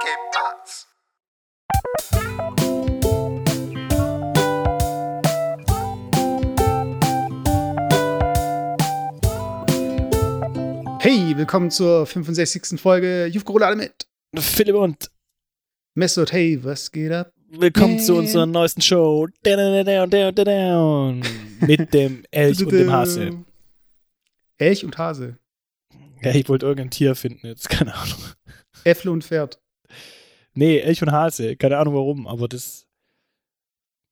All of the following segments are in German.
¿Qué pasa? Hey, willkommen zur 65. Folge Jufko alle mit. Philipp und Messot, hey, was geht ab? willkommen zu Hey. unserer neuesten Show. Down, down, down, down, down. Mit dem Elch und dem Hase. Elch und Hase. Ja, ich wollte irgendein Tier finden jetzt, keine Ahnung. Äffle und Pferd. Nee, Elch und Hase, keine Ahnung warum, aber das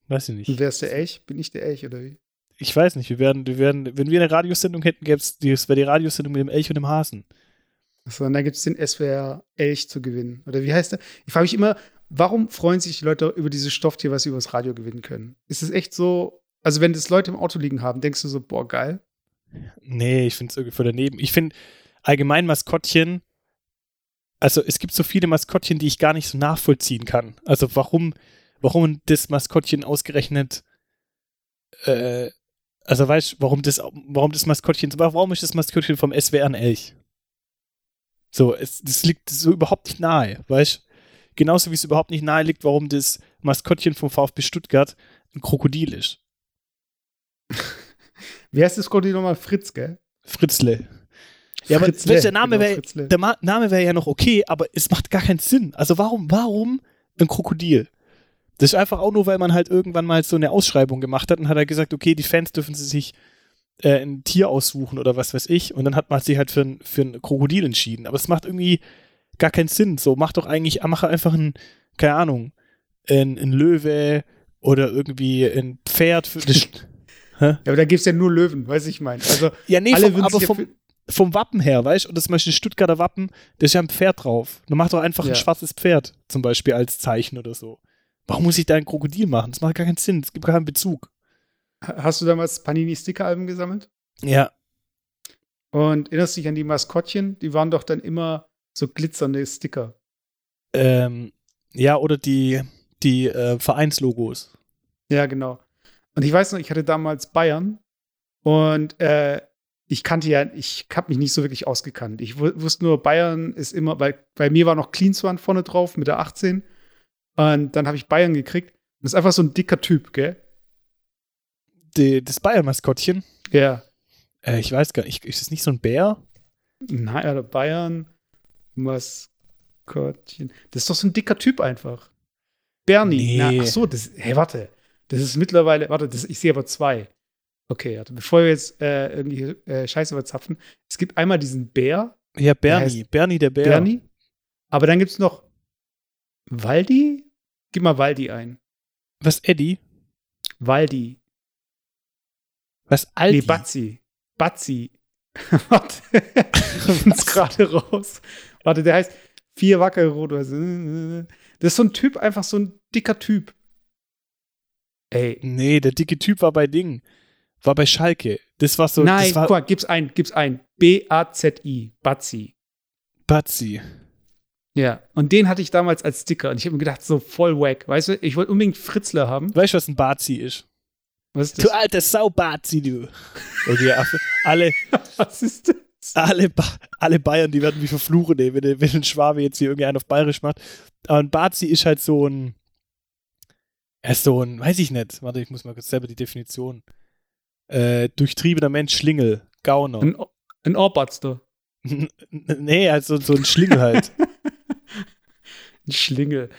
weiß ich nicht. wer ist der Elch? Bin ich der Elch oder wie? Ich weiß nicht, wir werden, wir werden, wenn wir eine Radiosendung hätten, gäbe es, das wäre die Radiosendung mit dem Elch und dem Hasen. Achso, und dann gibt es den SWR Elch zu gewinnen. Oder wie heißt der? Ich frage mich immer, warum freuen sich die Leute über dieses Stofftier, was sie übers Radio gewinnen können? Ist es echt so, also wenn das Leute im Auto liegen haben, denkst du so, boah, geil? Nee, ich finde es irgendwie voll daneben. Ich finde allgemein Maskottchen, also es gibt so viele Maskottchen, die ich gar nicht so nachvollziehen kann. Also warum, warum das Maskottchen ausgerechnet, äh, also weißt du, warum das, warum das Maskottchen, warum ist das Maskottchen vom SWR ein Elch? So, es, das liegt so überhaupt nicht nahe, weißt du? Genauso wie es überhaupt nicht nahe liegt, warum das Maskottchen vom VfB Stuttgart ein Krokodil ist. Wie heißt das Krokodil nochmal? Fritz, gell? Fritzle. Ja, aber Fritzle, der Name genau, wäre Fritzle. der Name wäre ja noch okay, aber es macht gar keinen Sinn. Also warum, warum ein Krokodil? Das ist einfach auch nur, weil man halt irgendwann mal so eine Ausschreibung gemacht hat und hat er gesagt, okay, die Fans dürfen sie sich äh, ein Tier aussuchen oder was weiß ich. Und dann hat man sich halt für ein, für ein Krokodil entschieden. Aber es macht irgendwie gar keinen Sinn. So, mach doch eigentlich, mach einfach ein, keine Ahnung, ein, ein Löwe oder irgendwie ein Pferd. Für Ja, aber da gibt es ja nur Löwen, weiß ich mein. Also, ja, nee, alle vom, aber vom, vom Wappen her, weißt du? Und das zum Beispiel das Stuttgarter Wappen, da ist ja ein Pferd drauf. Du machst doch einfach Ja. ein schwarzes Pferd, zum Beispiel als Zeichen oder so. Warum muss ich da ein Krokodil machen? Das macht gar keinen Sinn. Es gibt keinen Bezug. Hast du damals Panini-Sticker-Alben gesammelt? Ja. Und erinnerst dich an die Maskottchen? Die waren doch dann immer so glitzernde Sticker. Ähm, ja, oder die, die äh, Vereinslogos. Ja, genau. Und ich weiß noch, ich hatte damals Bayern und äh, ich kannte ja, ich habe mich nicht so wirklich ausgekannt. Ich wu- wusste nur, Bayern ist immer, weil bei mir war noch Cleanswan vorne drauf mit der 18. Und dann habe ich Bayern gekriegt. Und das ist einfach so ein dicker Typ, gell? Die, das Bayern-Maskottchen. Ja. Äh, ich weiß gar nicht. Ist das nicht so ein Bär? Naja, der Bayern Maskottchen. Das ist doch so ein dicker Typ einfach. Bernie. Nee. Na, ach so, das, hey, warte. Das ist mittlerweile, warte, das, ich sehe aber zwei. Okay, warte, bevor wir jetzt äh, irgendwie äh, Scheiße verzapfen. Es gibt einmal diesen Bär, Ja, Bernie. heißt- Bernie der Bär. Bernie. Aber dann gibt es noch Waldi? Gib mal Waldi ein. Was, Eddie? Waldi. Was, Aldi? Nee, Batzi. Batzi. Warte. Ich find's gerade raus. Warte, der heißt Vier wackere Rot-Weiße. Das ist so ein Typ, einfach so ein dicker Typ. Ey. Nee, der dicke Typ war bei Ding. War bei Schalke. Das war so. Nein, war guck mal, gib's ein, gib's ein. B-A-Z-I. Batzi. Batzi. Ja. Und den hatte ich damals als Sticker. Und ich habe mir gedacht, so voll wack. Weißt du, ich wollte unbedingt Fritzler haben. Weißt du, was ein Bazi ist? Was ist Du das? alter Sau-Bazi, du. Okay, alle, Was ist das? alle, ba alle Bayern, die werden mich verfluchen, ey, wenn, der- wenn ein Schwabe jetzt hier irgendwie einen auf Bayerisch macht. Aber ein Bazi ist halt so ein. Er ist so ein, weiß ich nicht. Warte, ich muss mal kurz selber die Definition. Äh, durchtriebener Mensch, Schlingel, Gauner. Ein, ein Ohrbatster. nee, also so ein Schlingel halt. Ein Schlingel.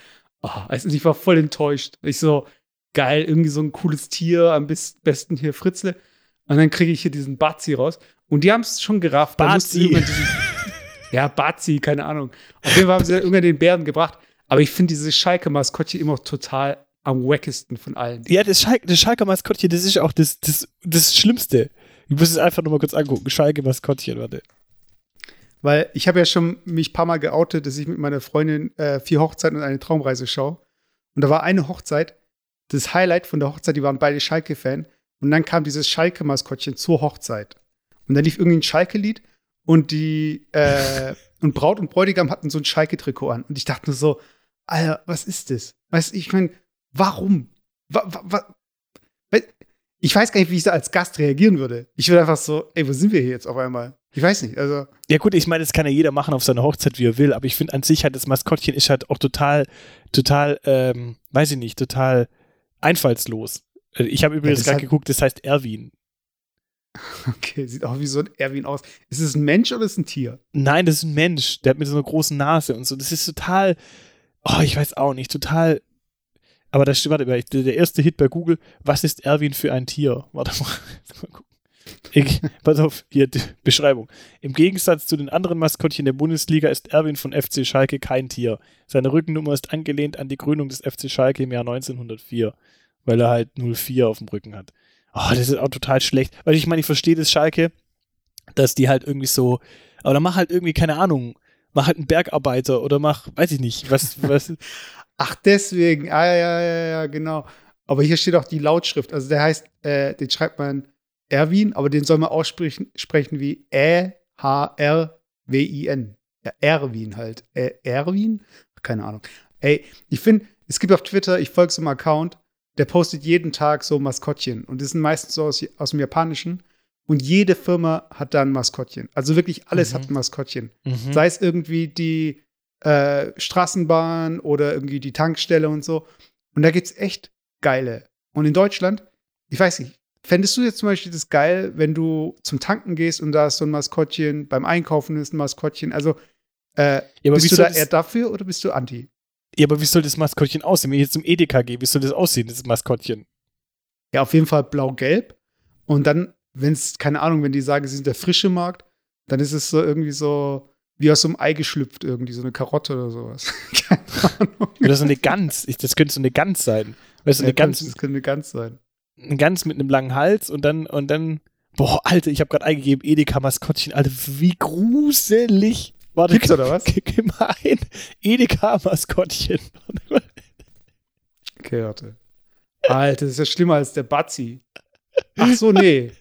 Oh, also ich war voll enttäuscht. Ich so, geil, irgendwie so ein cooles Tier, am besten hier Fritzle. Und dann kriege ich hier diesen Bazi raus. Und die haben es schon gerafft. Bazi. ja, Bazi, keine Ahnung. Auf jeden Fall haben sie irgendwann den Bären gebracht. Aber ich finde dieses Schalke-Maskottchen immer total am wackesten von allen. Ja, das, Schalke, das Schalker Maskottchen, das ist auch das, das, das Schlimmste. Ich muss es einfach nur mal kurz angucken. Schalke Maskottchen, warte. Weil ich habe ja schon mich ein paar Mal geoutet, dass ich mit meiner Freundin äh, vier Hochzeiten und eine Traumreise schaue. Und da war eine Hochzeit, das Highlight von der Hochzeit, die waren beide Schalke-Fan. Und dann kam dieses Schalke-Maskottchen zur Hochzeit. Und dann lief irgendwie ein Schalke-Lied und die äh, und Braut und Bräutigam hatten so ein Schalke-Trikot an. Und ich dachte nur so, Alter, was ist das? Weißt du, ich meine, warum? Wa, wa, ich weiß gar nicht, wie ich da als Gast reagieren würde. Ich würde einfach so, ey, wo sind wir hier jetzt auf einmal? Ich weiß nicht, also. Ja, gut, ich meine, das kann ja jeder machen auf seiner Hochzeit, wie er will, aber ich finde an sich halt, das Maskottchen ist halt auch total, total, ähm, weiß ich nicht, total einfallslos. Äh, Ich habe übrigens das gerade geguckt, das heißt Erwin. Okay, sieht auch wie so ein Erwin aus. Ist es ein Mensch oder ist es ein Tier? Nein, das ist ein Mensch, der hat mit so einer großen Nase und so. Das ist total, oh, ich weiß auch nicht, total. Aber das warte mal, der der erste Hit bei Google, was ist Erwin für ein Tier? Warte mal, mal gucken. Ich, pass auf, hier die Beschreibung. Im Gegensatz zu den anderen Maskottchen der Bundesliga ist Erwin von FC Schalke kein Tier. Seine Rückennummer ist angelehnt an die Gründung des FC Schalke im Jahr 1904, weil er halt 04 auf dem Rücken hat. Oh, das ist auch total schlecht. Weil ich meine, ich verstehe das Schalke, dass die halt irgendwie so, aber dann mach halt irgendwie, keine Ahnung, mach halt einen Bergarbeiter oder mach, weiß ich nicht, was, was, Ach, deswegen. Ah, ja, ja, ja, genau. Aber hier steht auch die Lautschrift. Also der heißt, äh, den schreibt man Erwin, aber den soll man aussprechen sprechen wie E-H-R-W-I-N. Ja, Erwin halt. Äh, Erwin? Keine Ahnung. Ey, ich finde, es gibt auf Twitter, ich folge so einem Account, der postet jeden Tag so Maskottchen. Und das sind meistens so aus, aus dem Japanischen. Und jede Firma hat da ein Maskottchen. Also wirklich alles Mhm. hat ein Maskottchen. mhm. Sei es irgendwie die äh, Straßenbahn oder irgendwie die Tankstelle und so. Und da gibt's echt geile. Und in Deutschland, ich weiß nicht, fändest du jetzt zum Beispiel das geil, wenn du zum Tanken gehst und da ist so ein Maskottchen, beim Einkaufen ist ein Maskottchen. Also äh, ja, bist du da eher dafür oder bist du anti? ja, aber wie soll das Maskottchen aussehen? Wenn ich jetzt zum Edeka gehe, wie soll das aussehen, das Maskottchen? Ja, auf jeden Fall blau-gelb. Und dann, wenn es, keine Ahnung, wenn die sagen, sie sind der frische Markt, dann ist es so irgendwie so wie aus so einem Ei geschlüpft, irgendwie so eine Karotte oder sowas. keine Ahnung. Oder so eine Gans, ich, das könnte so eine Gans sein. Weißt du, Ja, eine Gans, das könnte eine Gans sein. eine Gans mit einem langen Hals und dann, und dann, boah, Alter, ich habe gerade eingegeben, Edeka-Maskottchen, Alter, wie gruselig. Warte, Gibt's oder was? Mal ein Edeka-Maskottchen. Okay, warte. Alter, das ist ja schlimmer als der Bazzi. Ach so, nee.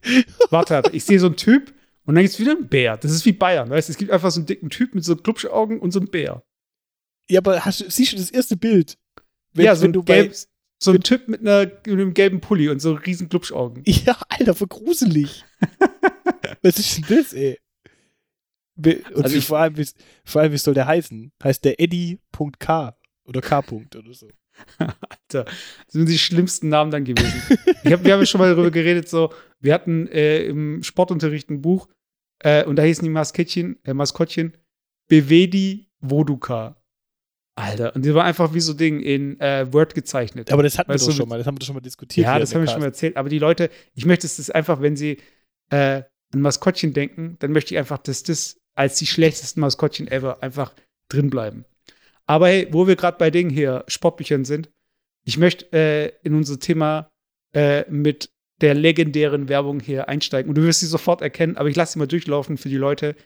Warte, ich sehe so einen Typ und dann gibt's wieder einen Bär. Das ist wie Bayern, weißt du? Es gibt einfach so einen dicken Typ mit so Klubschaugen und so einen Bär. Ja, aber hast, du- siehst du das erste Bild? Wenn, ja, so wenn ein, du bei, gelb, so ein Typ mit, einer, mit einem gelben Pulli und so riesen Klubschaugen. Ja, Alter, voll gruselig. Was ist denn das, ey? Und Also ich- vor, allem, wie, vor allem, wie soll der heißen? Heißt der Eddie.k oder K. oder so. Alter, das sind die schlimmsten Namen dann gewesen. hab, wir haben ja schon mal darüber geredet, so, wir hatten äh, im Sportunterricht ein Buch äh, und da hießen die Maskottchen, äh, Maskottchen Bevedi Voduka. Alter, und die war einfach wie so Ding in äh, Word gezeichnet. Aber das hatten Weißt wir doch schon mal, das haben wir doch schon mal diskutiert. ja, das haben wir schon mal erzählt. Aber die Leute, ich möchte es das einfach, wenn sie äh, an Maskottchen denken, dann möchte ich einfach, dass das als die schlechtesten Maskottchen ever einfach drin bleiben. Aber hey, wo wir gerade bei Dingen hier, Sportbüchern sind, ich möchte äh, in unser Thema äh, mit der legendären Werbung hier einsteigen. Und du wirst sie sofort erkennen, aber ich lasse sie mal durchlaufen für die Leute,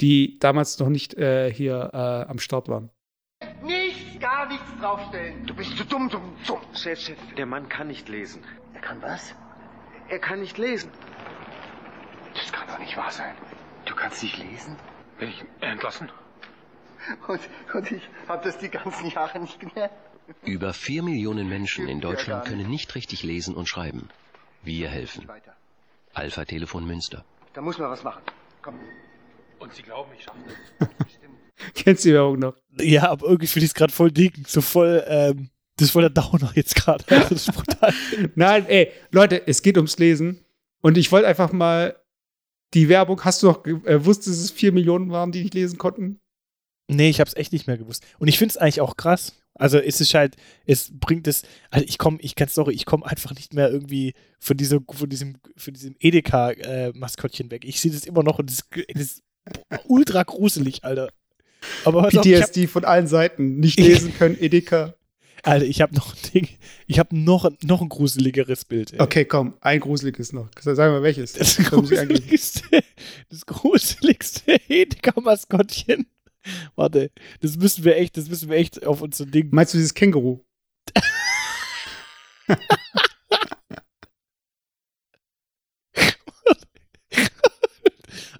die damals noch nicht äh, hier äh, am Start waren. Nichts, gar nichts draufstellen. Du bist zu dumm, dumm, dumm. Chef, Chef, der Mann kann nicht lesen. Er kann was? Er kann nicht lesen. Das kann doch nicht wahr sein. Du kannst nicht lesen? Ich entlassen? Und, und ich habe das die ganzen Jahre nicht gemerkt. Über vier Millionen Menschen in Deutschland können nicht richtig lesen und schreiben. Wir helfen. Alpha Telefon Münster. Da muss man was machen. Komm. Und Sie glauben, ich schaffe das? Kennst du die Werbung noch? Ja, aber irgendwie finde ich es gerade voll dick, so voll, ähm, das ist voll der Downer jetzt gerade. Also das ist brutal. Nein, ey, Leute, es geht ums Lesen. Und ich wollte einfach mal die Werbung, hast du noch gewusst, dass es vier Millionen waren, die nicht lesen konnten? Nee, ich habe es echt nicht mehr gewusst. Und ich finde es eigentlich auch krass. Also es ist halt, es bringt es, also ich komme, ich kann sorry, ich komme einfach nicht mehr irgendwie von dieser, von diesem, von diesem Edeka-Maskottchen weg. Ich sehe das immer noch und das, das ist ultra gruselig, Alter. Aber pass auf, PTSD von allen Seiten. Nicht lesen können, Edeka. Alter, ich habe noch ein Ding, ich habe noch, noch ein gruseligeres Bild. Ey. Okay, komm, ein gruseliges noch. Sag mal welches. Das Da muss ich angeben. gruseligste, das gruseligste Edeka-Maskottchen. Warte, das müssen wir echt, das müssen wir echt auf unser Ding. Meinst du dieses Känguru?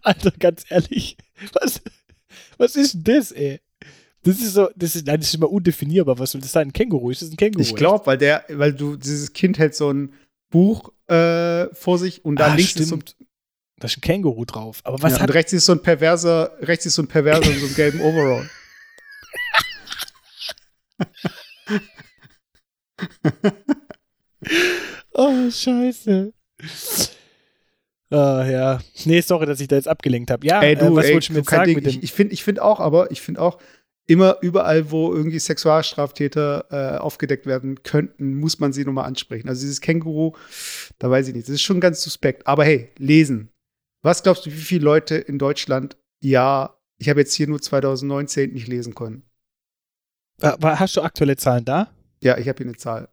Alter, ganz ehrlich, was, was ist denn das, ey? Das ist so, das ist, nein, das ist immer undefinierbar. Was soll das sein? Ein Känguru? Ist das ein Känguru? Ich glaube, weil der, weil du, dieses Kind hält so ein, Buch äh, vor sich und da Ah, links ist so, stimmt. Da ist ein Känguru drauf. Aber was ja, hat und rechts ist so ein perverser, rechts ist so ein perverser in so einem gelben Overall. Oh, scheiße. Ah, ja. Nee, sorry, dass ich da jetzt abgelenkt habe. Ja, Ey, du, äh, was ey, wolltest du mir sagen Ding. mit dem? Ich, ich finde ich find auch, aber ich finde auch, immer überall, wo irgendwie Sexualstraftäter äh, aufgedeckt werden könnten, muss man sie nochmal ansprechen. Also dieses Känguru, da weiß ich nicht. Das ist schon ganz suspekt. Aber hey, lesen. Was glaubst du, wie viele Leute in Deutschland, ja, ich habe jetzt hier nur 2019 nicht lesen können? Ah, wa- Hast du aktuelle Zahlen da? Ja, ich habe hier eine Zahl.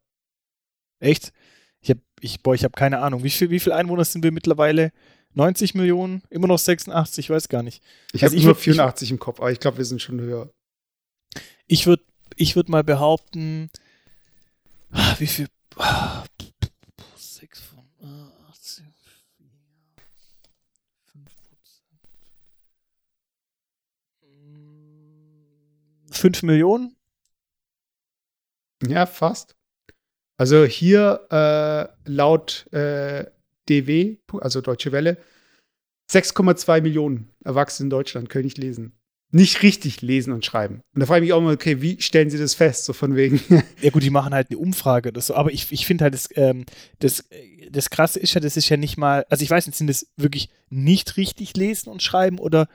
Echt? Ich habe ich, boah, ich hab keine Ahnung. Wie viel, wie viele Einwohner sind wir mittlerweile? 90 Millionen? Immer noch 86? Ich weiß gar nicht. Ich Also habe nur würd- ich- 84 im Kopf, aber ich glaube, wir sind schon höher. Ich würde ich würd mal behaupten, ah, wie viel? Ah, 6 von ah, 18, 5 5 Millionen? Ja, fast. Also hier äh, laut äh, DW, also Deutsche Welle, 6,2 Millionen Erwachsene in Deutschland können nicht lesen. Nicht richtig lesen und schreiben. Und da frage ich mich auch mal, okay, wie stellen sie das fest? So von wegen. Ja gut, die machen halt eine Umfrage oder so, aber ich, ich finde halt, das, ähm, das, das Krasse ist ja, das ist ja nicht mal, also ich weiß nicht, sind das wirklich nicht richtig lesen und schreiben oder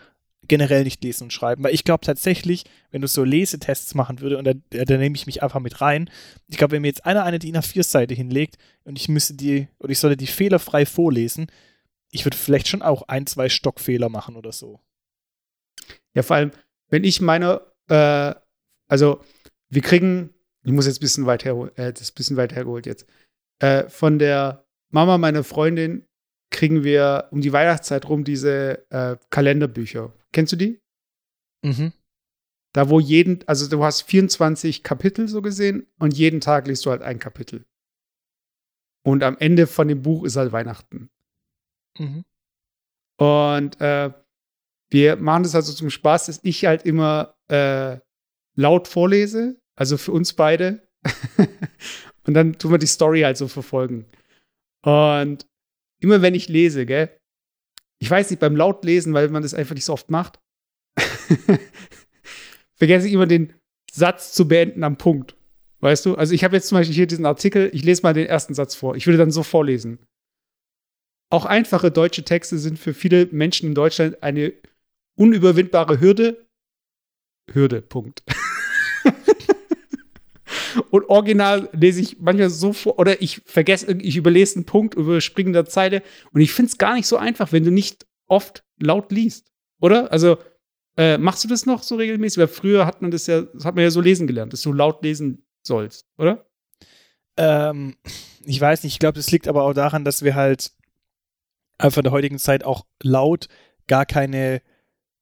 generell nicht lesen und schreiben? Weil ich glaube tatsächlich, wenn du so Lesetests machen würde und da, da nehme ich mich einfach mit rein, ich glaube, wenn mir jetzt einer eine DIN A4-Seite hinlegt und ich müsste die, oder ich sollte die fehlerfrei vorlesen, ich würde vielleicht schon auch ein, zwei Stockfehler machen oder so. Ja, vor allem, wenn ich meine, äh, also wir kriegen, ich muss jetzt ein bisschen weit herholen, äh, das ist ein bisschen weit hergeholt jetzt. Äh, von der Mama meiner Freundin kriegen wir um die Weihnachtszeit rum diese äh, Kalenderbücher. Kennst du die? Mhm. Da, wo jeden, also du hast 24 Kapitel so gesehen und jeden Tag liest du halt ein Kapitel. Und am Ende von dem Buch ist halt Weihnachten. Mhm. Und äh, wir machen das also zum Spaß, dass ich halt immer äh, laut vorlese, also für uns beide. und dann tun wir die Story halt so verfolgen. Und immer wenn ich lese, gell, ich weiß nicht, beim Lautlesen, weil man das einfach nicht so oft macht, vergesse ich immer den Satz zu beenden am Punkt. Weißt du? Also ich habe jetzt zum Beispiel hier diesen Artikel, ich lese mal den ersten Satz vor. Ich würde dann so vorlesen. Auch einfache deutsche Texte sind für viele Menschen in Deutschland eine unüberwindbare Hürde. Hürde, Punkt. Und original lese ich manchmal so vor, oder ich vergesse, ich überlese einen Punkt, überspringe der Zeile. Und ich finde es gar nicht so einfach, wenn du nicht oft laut liest. Oder? Also, äh, machst du das noch so regelmäßig? Weil früher hat man das ja, das hat man ja so lesen gelernt, dass du laut lesen sollst, oder? Ähm, ich weiß nicht, ich glaube, das liegt aber auch daran, dass wir halt einfach in der heutigen Zeit auch laut gar keine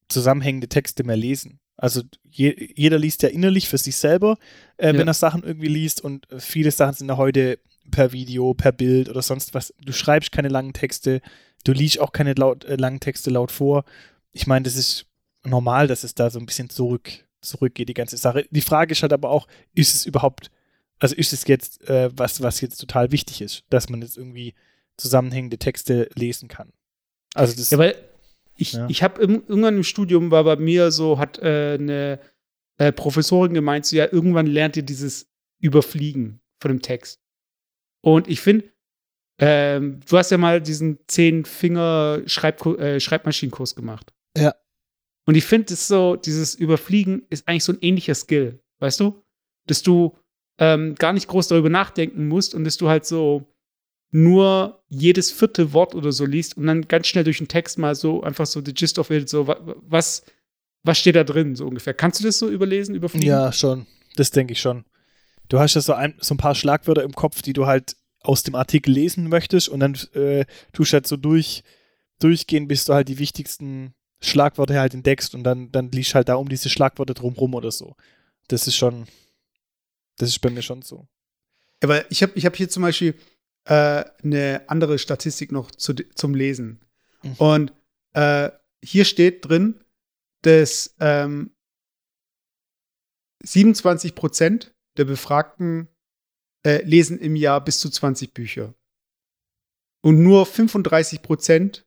zusammenhängende Texte mehr lesen. Also je, jeder liest ja innerlich für sich selber, äh, Ja. wenn er Sachen irgendwie liest und viele Sachen sind ja heute per Video, per Bild oder sonst was. Du schreibst keine langen Texte, du liest auch keine laut, äh, langen Texte laut vor. Ich meine, das ist normal, dass es da so ein bisschen zurück, zurückgeht, die ganze Sache. Die Frage ist halt aber auch, ist es überhaupt also ist es jetzt äh, was, was jetzt total wichtig ist, dass man jetzt irgendwie zusammenhängende Texte lesen kann. Also das Ja, weil ich, Ja. ich habe irgendwann im Studium war bei mir so, hat äh, eine äh, Professorin gemeint, so ja, irgendwann lernt ihr dieses Überfliegen von dem Text. Und ich finde, ähm, du hast ja mal diesen Zehn-Finger-Schreibmaschinenkurs gemacht. Ja. Und ich finde, das so, dieses Überfliegen ist eigentlich so ein ähnlicher Skill, weißt du? Dass du ähm, gar nicht groß darüber nachdenken musst und dass du halt so nur jedes vierte Wort oder so liest und dann ganz schnell durch den Text mal so einfach so the gist of it, so wa- was, was steht da drin, so ungefähr. Kannst du das so überlesen, überfliegen? ja schon, das denke ich schon. Du hast ja so ein, so ein paar Schlagwörter im Kopf, die du halt aus dem Artikel lesen möchtest und dann äh, tust du halt so durch, durchgehen, bis du halt die wichtigsten Schlagwörter halt entdeckst und dann, dann liest halt da um diese Schlagwörter drumrum oder so. Das ist schon, das ist bei mir schon so. Aber ich habe ich hab hier zum Beispiel äh, eine andere Statistik noch zu, zum Lesen. Mhm. Und äh, hier steht drin, dass ähm, 27 Prozent der Befragten äh, lesen im Jahr bis zu 20 Bücher. und nur 35 Prozent,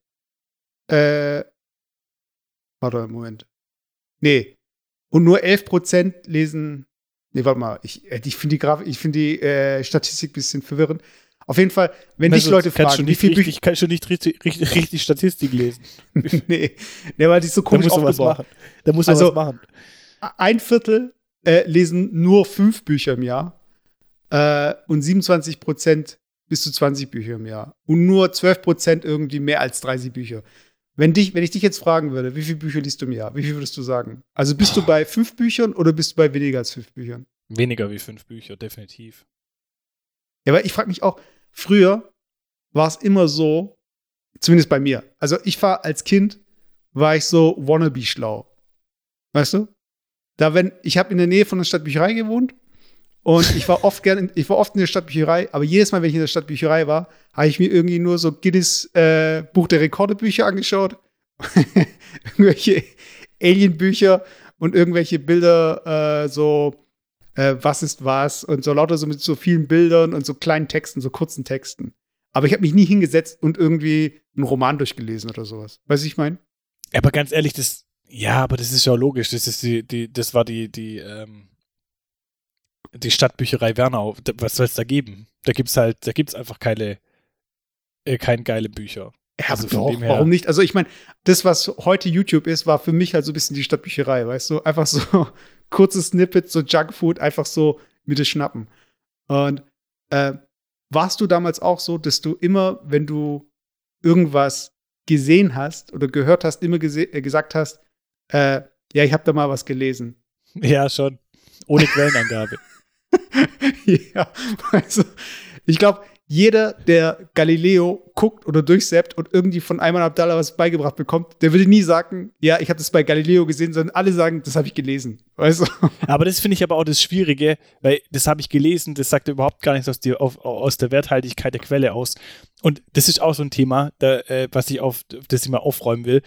äh, warte, Moment. Nee. Und nur 11 Prozent lesen, nee, warte mal, ich, äh, ich finde die, Graf, ich find die äh, Statistik ein bisschen verwirrend. Auf jeden Fall, wenn dich Also, Leute kannst fragen, wie viel richtig, kannst du nicht richtig, richtig, richtig Statistik lesen. Bücher. nee, nee, weil die ist so Da komisch musst du was aufgebaut. machen. Da muss man Also- was machen. Ein Viertel äh, lesen nur fünf Bücher im Jahr äh, und 27 Prozent bis zu 20 Bücher im Jahr. Und nur 12 Prozent irgendwie mehr als 30 Bücher. Wenn, dich, wenn ich dich jetzt fragen würde, wie viele Bücher liest du im Jahr? Wie viel würdest du sagen? Also bist du bei fünf Büchern oder bist du bei weniger als fünf Büchern? Weniger wie fünf Bücher, definitiv. Ja, weil ich frage mich auch, früher war es immer so, zumindest bei mir. Also ich war als Kind, war ich so wannabe schlau. Weißt du? Da wenn, ich habe in der Nähe von der Stadtbücherei gewohnt und ich war oft gern, ich war oft in der Stadtbücherei, aber jedes Mal, wenn ich in der Stadtbücherei war, habe ich mir irgendwie nur so Guinness äh, Buch der Rekorde Bücher angeschaut. irgendwelche Alien-Bücher und irgendwelche Bilder, äh, so äh, was ist was und so lauter so mit so vielen Bildern und so kleinen Texten, so kurzen Texten. Aber ich habe mich nie hingesetzt und irgendwie einen Roman durchgelesen oder sowas. Weißt du, ich meine? Aber ganz ehrlich, das, ja, aber das ist ja logisch. Das ist die, die, das war die, die, ähm, die Stadtbücherei Wernau. Was soll es da geben? Da gibt's halt, da gibt's einfach keine, äh, keine geile Bücher. Ja, Also doch, dem warum nicht? Also ich meine, das, was heute YouTube ist, war für mich halt so ein bisschen die Stadtbücherei, weißt du? Einfach so kurze Snippets, so Junkfood, einfach so mit dir schnappen. Und äh, warst du damals auch so, dass du immer, wenn du irgendwas gesehen hast oder gehört hast, immer äh, gesagt hast, äh, ja, ich habe da mal was gelesen. Ja, schon. Ohne Quellenangabe. ja, also ich glaube, jeder, der Galileo guckt oder durchseppt und irgendwie von Ayman Abdallah was beigebracht bekommt, der würde nie sagen, ja, ich habe das bei Galileo gesehen, sondern alle sagen, das habe ich gelesen. Weißt du? Aber das finde ich aber auch das Schwierige, weil das habe ich gelesen, das sagt überhaupt gar nichts aus, die, auf, aus der Werthaltigkeit der Quelle aus. Und das ist auch so ein Thema, da, äh, was ich auf, das ich mal aufräumen will.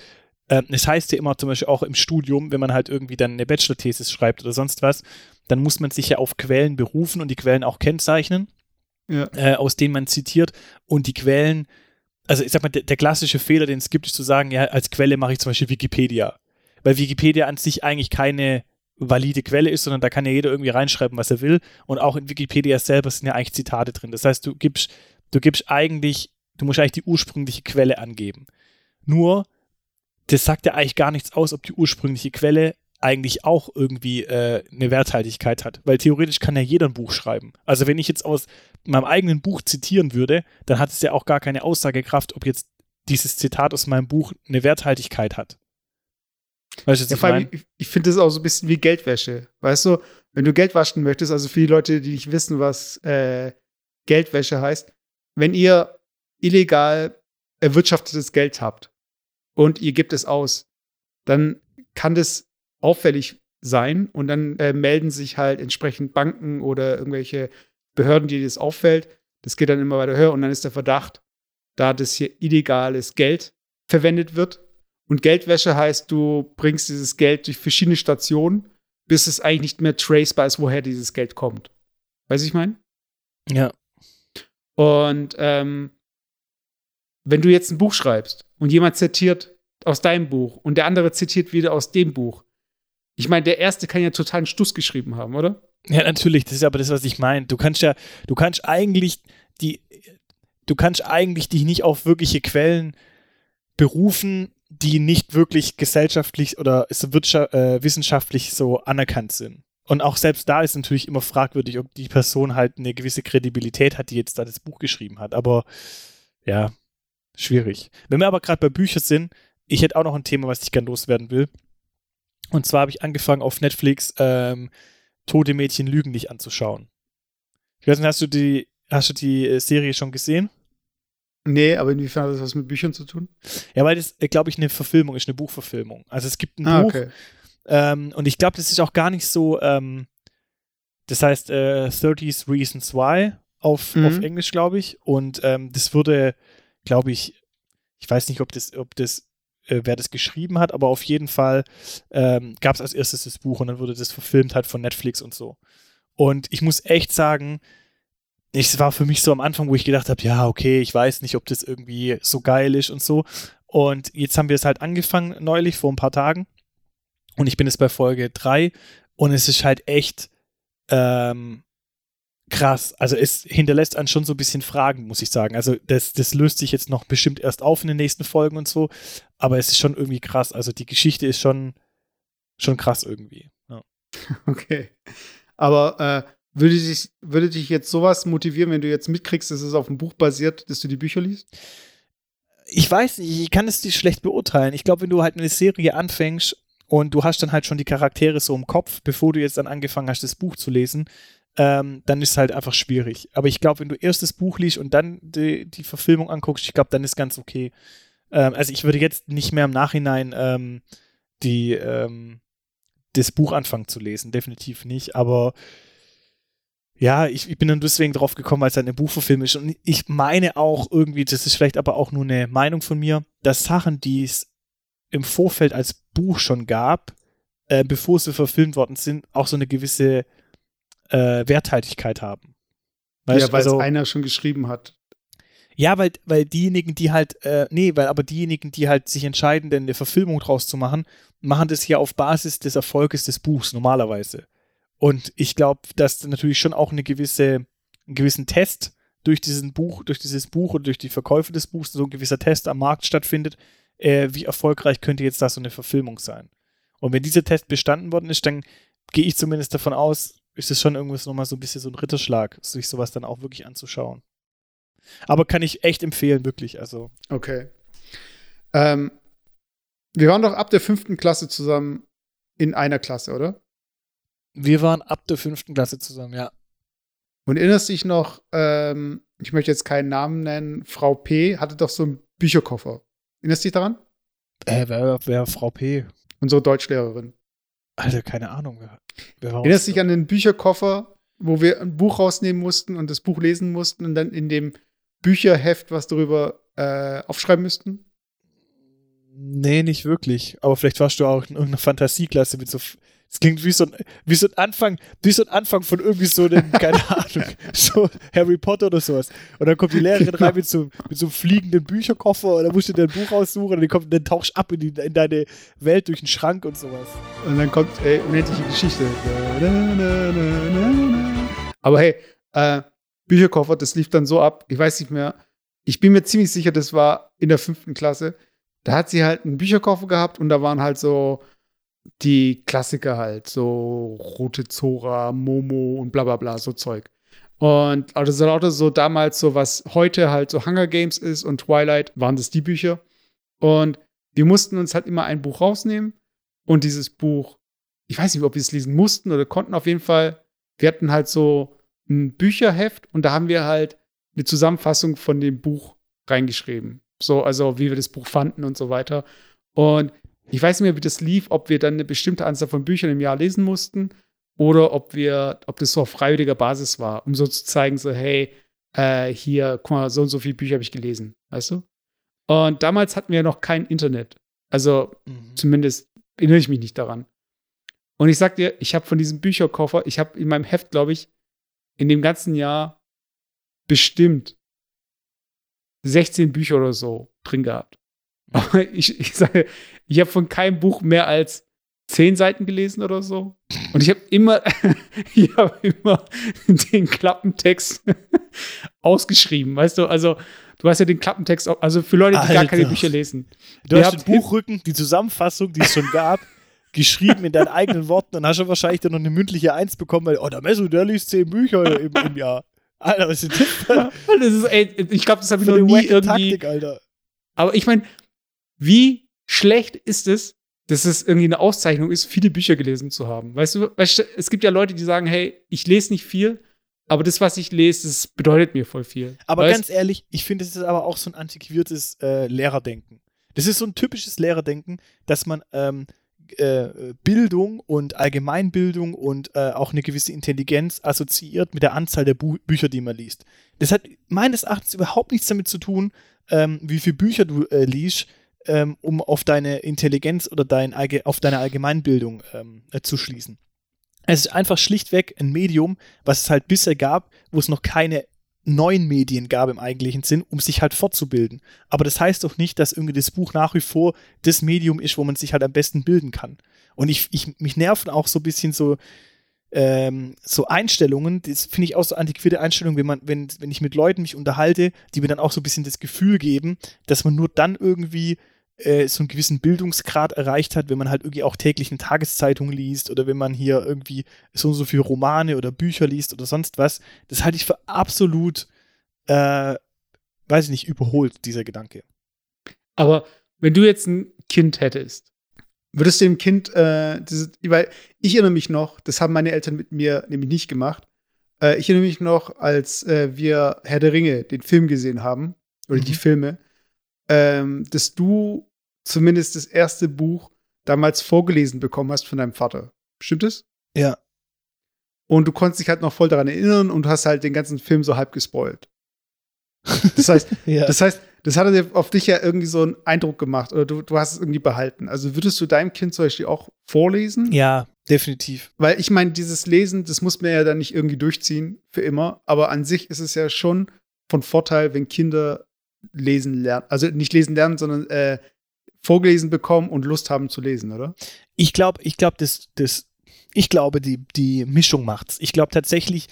Ähm, Es heißt ja immer zum Beispiel auch im Studium, wenn man halt irgendwie dann eine Bachelor-Thesis schreibt oder sonst was, dann muss man sich ja auf Quellen berufen und die Quellen auch kennzeichnen, Ja. äh, aus denen man zitiert. Und die Quellen, also ich sag mal, der, der klassische Fehler, den es gibt, ist zu sagen, ja, als Quelle mache ich zum Beispiel Wikipedia. Weil Wikipedia an sich eigentlich keine valide Quelle ist, sondern da kann ja jeder irgendwie reinschreiben, was er will. Und auch in Wikipedia selber sind ja eigentlich Zitate drin. Das heißt, du gibst, du gibst eigentlich, du musst eigentlich die ursprüngliche Quelle angeben. Nur, das sagt ja eigentlich gar nichts aus, ob die ursprüngliche Quelle eigentlich auch irgendwie äh, eine Werthaltigkeit hat. Weil theoretisch kann ja jeder ein Buch schreiben. Also wenn ich jetzt aus meinem eigenen Buch zitieren würde, dann hat es ja auch gar keine Aussagekraft, ob jetzt dieses Zitat aus meinem Buch eine Werthaltigkeit hat. Weißt du, was Ja, ich meine? ich, ich finde das auch so ein bisschen wie Geldwäsche. Weißt du, wenn du Geld waschen möchtest, also für die Leute, die nicht wissen, was äh, Geldwäsche heißt, wenn ihr illegal erwirtschaftetes Geld habt und ihr gebt es aus, dann kann das auffällig sein und dann äh, melden sich halt entsprechend Banken oder irgendwelche Behörden, die das auffällt. Das geht dann immer weiter höher und dann ist der Verdacht, da das hier illegales Geld verwendet wird. Und Geldwäsche heißt, du bringst dieses Geld durch verschiedene Stationen, bis es eigentlich nicht mehr tracebar ist, woher dieses Geld kommt. Weißt du, ich meine? Ja. Und ähm, wenn du jetzt ein Buch schreibst und jemand zitiert aus deinem Buch und der andere zitiert wieder aus dem Buch, ich meine, der erste kann ja totalen Stuss geschrieben haben, oder? Ja, natürlich, das ist aber das, was ich meine. Du kannst ja, du kannst eigentlich die, du kannst eigentlich dich nicht auf wirkliche Quellen berufen, die nicht wirklich gesellschaftlich oder äh, wissenschaftlich so anerkannt sind. Und auch selbst da ist natürlich immer fragwürdig, ob die Person halt eine gewisse Kredibilität hat, die jetzt da das Buch geschrieben hat. Aber ja, schwierig. Wenn wir aber gerade bei Büchern sind, ich hätte auch noch ein Thema, was ich gern loswerden will. Und zwar habe ich angefangen auf Netflix ähm, Tote Mädchen lügen nicht anzuschauen. Ich weiß nicht, hast du die, hast du die äh, Serie schon gesehen? Nee, aber inwiefern hat das was mit Büchern zu tun? Ja, weil das, glaube ich, eine Verfilmung ist, eine Buchverfilmung. Also es gibt ein Ah, Buch okay. ähm, und ich glaube, das ist auch gar nicht so, ähm, das heißt äh, 30 Reasons Why auf, Mhm. auf Englisch, glaube ich. Und ähm, das wurde, glaube ich, ich weiß nicht, ob das, ob das, äh, wer das geschrieben hat, aber auf jeden Fall ähm, gab es als erstes das Buch und dann wurde das verfilmt halt von Netflix und so. Und ich muss echt sagen, es war für mich so am Anfang, wo ich gedacht habe, ja, okay, ich weiß nicht, ob das irgendwie so geil ist und so. Und jetzt haben wir es halt angefangen, neulich, vor ein paar Tagen. Und ich bin jetzt bei Folge 3 und es ist halt echt ähm, krass. Also es hinterlässt einen schon so ein bisschen Fragen, muss ich sagen. Also das, das löst sich jetzt noch bestimmt erst auf in den nächsten Folgen und so. Aber es ist schon irgendwie krass. Also die Geschichte ist schon, schon krass irgendwie. Ja. Okay. Aber äh, würde, dich, würde dich jetzt sowas motivieren, wenn du jetzt mitkriegst, dass es auf einem Buch basiert, dass du die Bücher liest? Ich weiß nicht, ich kann es dir schlecht beurteilen. Ich glaube, wenn du halt eine Serie anfängst und du hast dann halt schon die Charaktere so im Kopf, bevor du jetzt dann angefangen hast, das Buch zu lesen, ähm, dann ist es halt einfach schwierig. Aber ich glaube, wenn du erst das Buch liest und dann die, die Verfilmung anguckst, ich glaube, dann ist ganz okay. Ähm, also ich würde jetzt nicht mehr im Nachhinein ähm, die, ähm, das Buch anfangen zu lesen, definitiv nicht. Aber ja, ich, ich bin dann deswegen drauf gekommen, weil es halt eine Buchverfilmung ist. Und ich meine auch irgendwie, das ist vielleicht aber auch nur eine Meinung von mir, dass Sachen, die es im Vorfeld als Buch schon gab, äh, bevor sie verfilmt worden sind, auch so eine gewisse äh, Werthaltigkeit haben. Weißt, ja, weil also, es einer schon geschrieben hat. Ja, weil, weil diejenigen, die halt, äh, nee, weil aber diejenigen, die halt sich entscheiden, denn eine Verfilmung draus zu machen, machen das ja auf Basis des Erfolges des Buchs normalerweise. Und ich glaube, dass natürlich schon auch eine gewisse, einen gewissen Test durch diesen Buch, durch dieses Buch und durch die Verkäufe des Buchs, so ein gewisser Test am Markt stattfindet, äh, wie erfolgreich könnte jetzt da so eine Verfilmung sein. Und wenn dieser Test bestanden worden ist, dann gehe ich zumindest davon aus, ist es schon irgendwas nochmal so ein bisschen so ein Ritterschlag, sich sowas dann auch wirklich anzuschauen. Aber kann ich echt empfehlen, wirklich. Also. Okay. Ähm, wir waren doch ab der fünften Klasse zusammen in einer Klasse, oder? Wir waren ab der fünften Klasse zusammen, ja. Und erinnerst dich noch, ähm, ich möchte jetzt keinen Namen nennen, Frau P. hatte doch so einen Bücherkoffer. Erinnerst du dich daran? Äh, wer, wer Frau P? Unsere Deutschlehrerin. Alter, keine Ahnung. Erinnerst du dich an den Bücherkoffer, wo wir ein Buch rausnehmen mussten und das Buch lesen mussten und dann in dem Bücherheft was darüber äh, aufschreiben müssten? Nee, nicht wirklich. Aber vielleicht warst du auch in irgendeiner Fantasieklasse mit so es klingt wie so, ein, wie so ein Anfang, wie so ein Anfang von irgendwie so einem, keine Ahnung, so Harry Potter oder sowas. Und dann kommt die Lehrerin rein mit so, mit so einem fliegenden Bücherkoffer und dann musst du dir ein Buch raussuchen und dann, kommt, dann tauchst ab in, die, in deine Welt durch den Schrank und sowas. Und dann kommt, ey, unendliche Geschichte. Aber hey, äh, Bücherkoffer, das lief dann so ab, ich weiß nicht mehr, ich bin mir ziemlich sicher, das war in der fünften Klasse. Da hat sie halt einen Bücherkoffer gehabt und da waren halt so die Klassiker halt, so Rote Zora, Momo und bla bla bla, so Zeug. Und also lauter so damals so, was heute halt so Hunger Games ist und Twilight, waren das die Bücher. Und wir mussten uns halt immer ein Buch rausnehmen und dieses Buch, ich weiß nicht, ob wir es lesen mussten oder konnten, auf jeden Fall, wir hatten halt so ein Bücherheft und da haben wir halt eine Zusammenfassung von dem Buch reingeschrieben. So, also wie wir das Buch fanden und so weiter. Und ich weiß nicht mehr, wie das lief, ob wir dann eine bestimmte Anzahl von Büchern im Jahr lesen mussten oder ob wir, ob das so auf freiwilliger Basis war, um so zu zeigen, so, hey, äh, hier, guck mal, so und so viele Bücher habe ich gelesen, weißt du? Und damals hatten wir noch kein Internet. Also mhm. zumindest erinnere ich mich nicht daran. Und ich sag dir, ich habe von diesem Bücherkoffer, ich habe in meinem Heft, glaube ich, in dem ganzen Jahr bestimmt 16 Bücher oder so drin gehabt. Aber ich, ich sage, ich habe von keinem Buch mehr als zehn Seiten gelesen oder so. Und ich habe immer, ich habe immer den Klappentext ausgeschrieben, weißt du? Also, du hast ja den Klappentext, also für Leute, die Alter. gar keine Bücher lesen. Du hast den Buchrücken, die Zusammenfassung, die es schon gab, geschrieben in deinen eigenen Worten. Dann hast du wahrscheinlich dann noch eine mündliche Eins bekommen, weil, oh, der Messi, der liest zehn Bücher im, im Jahr. Alter, was ist das? das ist, ey, ich glaube, das habe ich noch nie irgendwie. Taktik, Alter. Aber ich meine, wie schlecht ist es, dass es irgendwie eine Auszeichnung ist, viele Bücher gelesen zu haben? Weißt du, weißt du es gibt ja Leute, die sagen, hey, ich lese nicht viel, aber das, was ich lese, das bedeutet mir voll viel. Aber weißt? ganz ehrlich, ich finde, es ist aber auch so ein antiquiertes äh, Lehrerdenken. Das ist so ein typisches Lehrerdenken, dass man ähm, äh, Bildung und Allgemeinbildung und äh, auch eine gewisse Intelligenz assoziiert mit der Anzahl der Bu Bücher, die man liest. Das hat meines Erachtens überhaupt nichts damit zu tun, ähm, wie viele Bücher du äh, liest, ähm, um auf deine Intelligenz oder dein, auf deine Allgemeinbildung ähm, äh, zu schließen. Es ist einfach schlichtweg ein Medium, was es halt bisher gab, wo es noch keine neuen Medien gab im eigentlichen Sinn, um sich halt fortzubilden. Aber das heißt doch nicht, dass irgendwie das Buch nach wie vor das Medium ist, wo man sich halt am besten bilden kann. Und ich, ich mich nerven auch so ein bisschen so, ähm, so Einstellungen, das finde ich auch so antiquierte Einstellungen, wenn man, wenn, wenn ich mit Leuten mich unterhalte, die mir dann auch so ein bisschen das Gefühl geben, dass man nur dann irgendwie äh, so einen gewissen Bildungsgrad erreicht hat, wenn man halt irgendwie auch täglich eine Tageszeitung liest oder wenn man hier irgendwie so und so viele Romane oder Bücher liest oder sonst was. Das halte ich für absolut, äh, weiß ich nicht, überholt, dieser Gedanke. Aber wenn du jetzt ein Kind hättest, würdest du dem Kind, äh, dieses, weil ich erinnere mich noch, das haben meine Eltern mit mir nämlich nicht gemacht. Äh, ich erinnere mich noch, als äh, wir Herr der Ringe, den Film gesehen haben, oder Mhm. die Filme, ähm, dass du zumindest das erste Buch damals vorgelesen bekommen hast von deinem Vater. Stimmt es? Ja. Und du konntest dich halt noch voll daran erinnern und hast halt den ganzen Film so halb gespoilt. Das heißt, Ja. das heißt, das hat auf dich ja irgendwie so einen Eindruck gemacht oder du, du hast es irgendwie behalten. Also würdest du deinem Kind zum Beispiel auch vorlesen? ja, definitiv. Weil ich meine, dieses Lesen, das muss man ja dann nicht irgendwie durchziehen für immer, aber an sich ist es ja schon von Vorteil, wenn Kinder lesen lernen. Also nicht lesen lernen, sondern äh, vorgelesen bekommen und Lust haben zu lesen, oder? Ich glaube, ich glaube, das, das, ich glaube, die, die Mischung macht's. Ich glaube tatsächlich,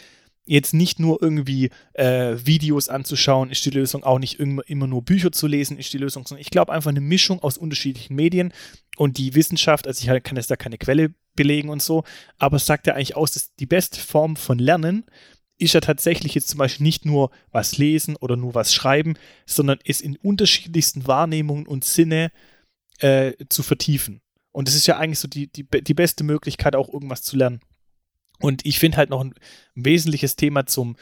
jetzt nicht nur irgendwie äh, Videos anzuschauen, ist die Lösung auch nicht immer, nur Bücher zu lesen, ist die Lösung, sondern ich glaube einfach eine Mischung aus unterschiedlichen Medien und die Wissenschaft, also ich kann jetzt da keine Quelle belegen und so, aber es sagt ja eigentlich aus, dass die beste Form von Lernen ist ja tatsächlich jetzt zum Beispiel nicht nur was lesen oder nur was schreiben, sondern es in unterschiedlichsten Wahrnehmungen und Sinne äh, zu vertiefen. Und das ist ja eigentlich so die, die, die beste Möglichkeit, auch irgendwas zu lernen. Und ich finde halt noch ein wesentliches Thema zum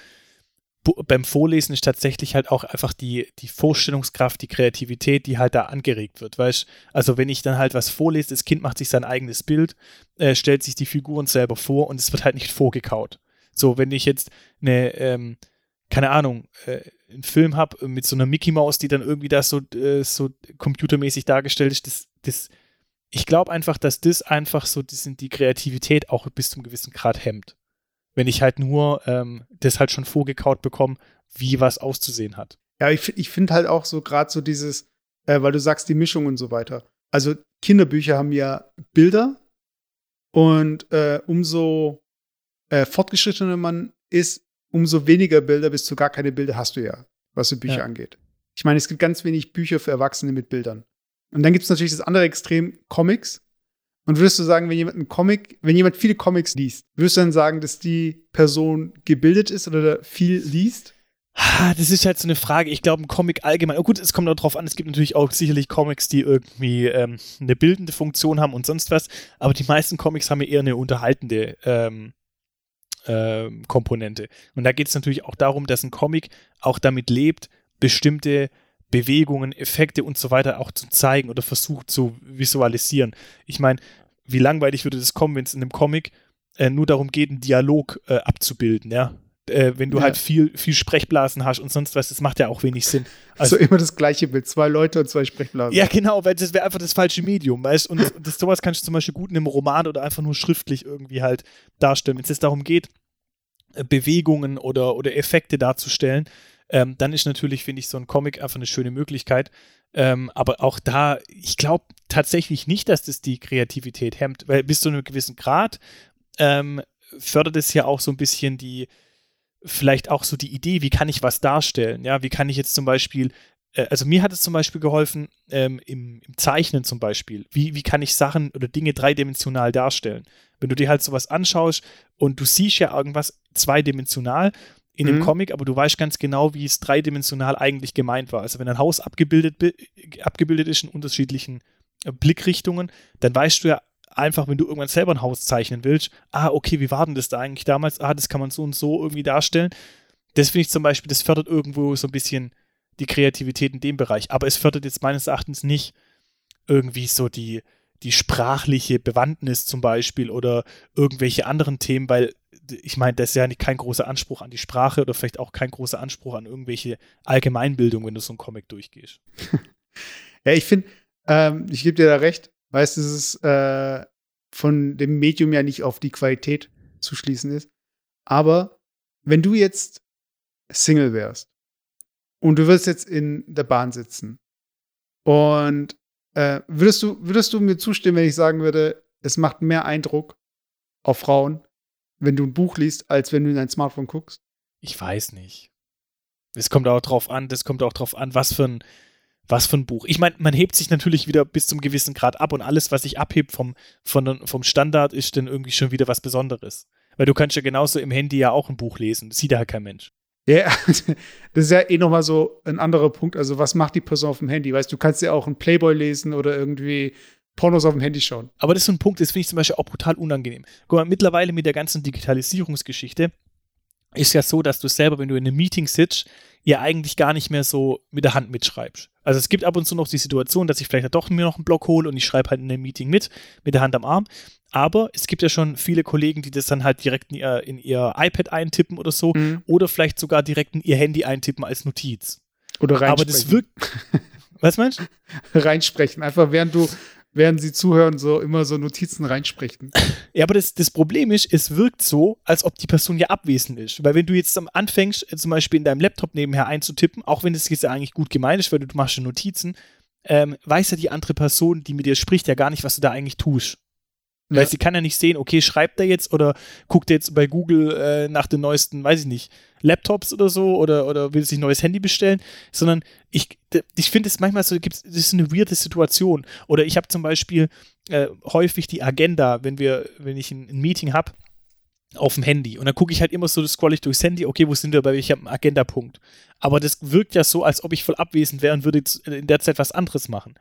beim Vorlesen ist tatsächlich halt auch einfach die, die Vorstellungskraft, die Kreativität, die halt da angeregt wird, weißt Also wenn ich dann halt was vorlese, das Kind macht sich sein eigenes Bild, äh, stellt sich die Figuren selber vor und es wird halt nicht vorgekaut. So, wenn ich jetzt eine, ähm, keine Ahnung, äh, einen Film habe mit so einer Mickey Maus, die dann irgendwie da so, äh, so computermäßig dargestellt ist, das, das ich glaube einfach, dass das einfach so die, die Kreativität auch bis zum gewissen Grad hemmt. Wenn ich halt nur ähm, das halt schon vorgekaut bekomme, wie was auszusehen hat. Ja, ich, ich finde halt auch so gerade so dieses, äh, weil du sagst, die Mischung und so weiter. Also Kinderbücher haben ja Bilder und äh, umso äh, fortgeschrittener man ist, umso weniger Bilder bis zu gar keine Bilder hast du ja, was so Bücher Ja. angeht. Ich meine, es gibt ganz wenig Bücher für Erwachsene mit Bildern. Und dann gibt es natürlich das andere Extrem, Comics. Und würdest du sagen, wenn jemand einen Comic, wenn jemand viele Comics liest, würdest du dann sagen, dass die Person gebildet ist oder viel liest? Das ist halt so eine Frage. Ich glaube, ein Comic allgemein. Oh gut, es kommt auch drauf an. Es gibt natürlich auch sicherlich Comics, die irgendwie ähm, eine bildende Funktion haben und sonst was. Aber die meisten Comics haben ja eher eine unterhaltende ähm, ähm, Komponente. Und da geht es natürlich auch darum, dass ein Comic auch damit lebt, bestimmte Bewegungen, Effekte und so weiter auch zu zeigen oder versucht zu visualisieren. Ich meine, wie langweilig würde das kommen, wenn es in einem Comic äh, nur darum geht, einen Dialog äh, abzubilden, ja? Äh, wenn du Ja. halt viel, viel Sprechblasen hast und sonst was, das macht ja auch wenig Sinn. Also immer das gleiche Bild, zwei Leute und zwei Sprechblasen. Ja, genau, weil das wäre einfach das falsche Medium, weißt Und das, sowas kannst du zum Beispiel gut in einem Roman oder einfach nur schriftlich irgendwie halt darstellen. Wenn es jetzt darum geht, äh, Bewegungen oder, oder Effekte darzustellen, ähm, dann ist natürlich, finde ich, so ein Comic einfach eine schöne Möglichkeit. Ähm, aber auch da, ich glaube tatsächlich nicht, dass das die Kreativität hemmt, weil bis zu einem gewissen Grad ähm, fördert es ja auch so ein bisschen die, vielleicht auch so die Idee, wie kann ich was darstellen? Ja, wie kann ich jetzt zum Beispiel äh, also mir hat es zum Beispiel geholfen, ähm, im, im Zeichnen zum Beispiel. Wie, wie kann ich Sachen oder Dinge dreidimensional darstellen? Wenn du dir halt sowas anschaust und du siehst ja irgendwas zweidimensional in dem Mhm. Comic, aber du weißt ganz genau, wie es dreidimensional eigentlich gemeint war. Also wenn ein Haus abgebildet, bi- abgebildet ist in unterschiedlichen äh, Blickrichtungen, dann weißt du ja einfach, wenn du irgendwann selber ein Haus zeichnen willst, ah, okay, wie war denn das da eigentlich damals? Ah, das kann man so und so irgendwie darstellen. Das finde ich zum Beispiel, das fördert irgendwo so ein bisschen die Kreativität in dem Bereich. Aber es fördert jetzt meines Erachtens nicht irgendwie so die, die sprachliche Bewandtnis zum Beispiel oder irgendwelche anderen Themen, weil ich meine, das ist ja kein großer Anspruch an die Sprache oder vielleicht auch kein großer Anspruch an irgendwelche Allgemeinbildung, wenn du so einen Comic durchgehst. Ja, ich finde, ähm, ich gebe dir da recht. Weißt du, es ist äh, von dem Medium ja nicht auf die Qualität zu schließen ist. Aber wenn du jetzt Single wärst und du wirst jetzt in der Bahn sitzen und äh, würdest, du, würdest du mir zustimmen, wenn ich sagen würde, es macht mehr Eindruck auf Frauen, wenn du ein Buch liest, als wenn du in dein Smartphone guckst? Ich weiß nicht. Es kommt auch drauf an, das kommt auch drauf an, was für ein, was für ein Buch. Ich meine, man hebt sich natürlich wieder bis zum gewissen Grad ab und alles, was sich abhebt vom, von, vom Standard, ist dann irgendwie schon wieder was Besonderes. Weil du kannst ja genauso im Handy ja auch ein Buch lesen. Das sieht ja kein Mensch. Ja, das ist ja eh nochmal so ein anderer Punkt. Also, was macht die Person auf dem Handy? Weißt du, kannst ja auch ein Playboy lesen oder irgendwie Pornos auf dem Handy schauen. Aber das ist so ein Punkt, das finde ich zum Beispiel auch brutal unangenehm. Guck mal, mittlerweile mit der ganzen Digitalisierungsgeschichte ist ja so, dass du selber, wenn du in einem Meeting sitzt, ihr eigentlich gar nicht mehr so mit der Hand mitschreibst. Also es gibt ab und zu noch die Situation, dass ich vielleicht doch mir noch einen Block hole und ich schreibe halt in einem Meeting mit, mit der Hand am Arm. Aber es gibt ja schon viele Kollegen, die das dann halt direkt in ihr, in ihr iPad eintippen oder so Mhm. oder vielleicht sogar direkt in ihr Handy eintippen als Notiz. Oder reinsprechen. Aber das wirkt. Was meinst du? reinsprechen. Einfach während du, während sie zuhören, so immer so Notizen reinsprechen. Ja, aber das, das Problem ist, es wirkt so, als ob die Person ja abwesend ist. Weil wenn du jetzt anfängst, äh, zum Beispiel in deinem Laptop nebenher einzutippen, auch wenn das jetzt eigentlich gut gemeint ist, weil du, du machst schon Notizen, ähm, weiß ja die andere Person, die mit dir spricht, ja gar nicht, was du da eigentlich tust. Weil Ja. sie kann ja nicht sehen, okay, schreibt er jetzt oder guckt er jetzt bei Google äh, nach den neuesten, weiß ich nicht, Laptops oder so oder, oder will sich ein neues Handy bestellen, sondern ich, ich finde es manchmal so, gibt's, das ist eine weirde Situation. Oder ich habe zum Beispiel äh, häufig die Agenda, wenn wir, wenn ich ein, ein Meeting habe, auf dem Handy. Und dann gucke ich halt immer so, scroll ich durchs Handy, okay, wo sind wir bei welchem Agendapunkt? Aber das wirkt ja so, als ob ich voll abwesend wäre und würde in der Zeit was anderes machen.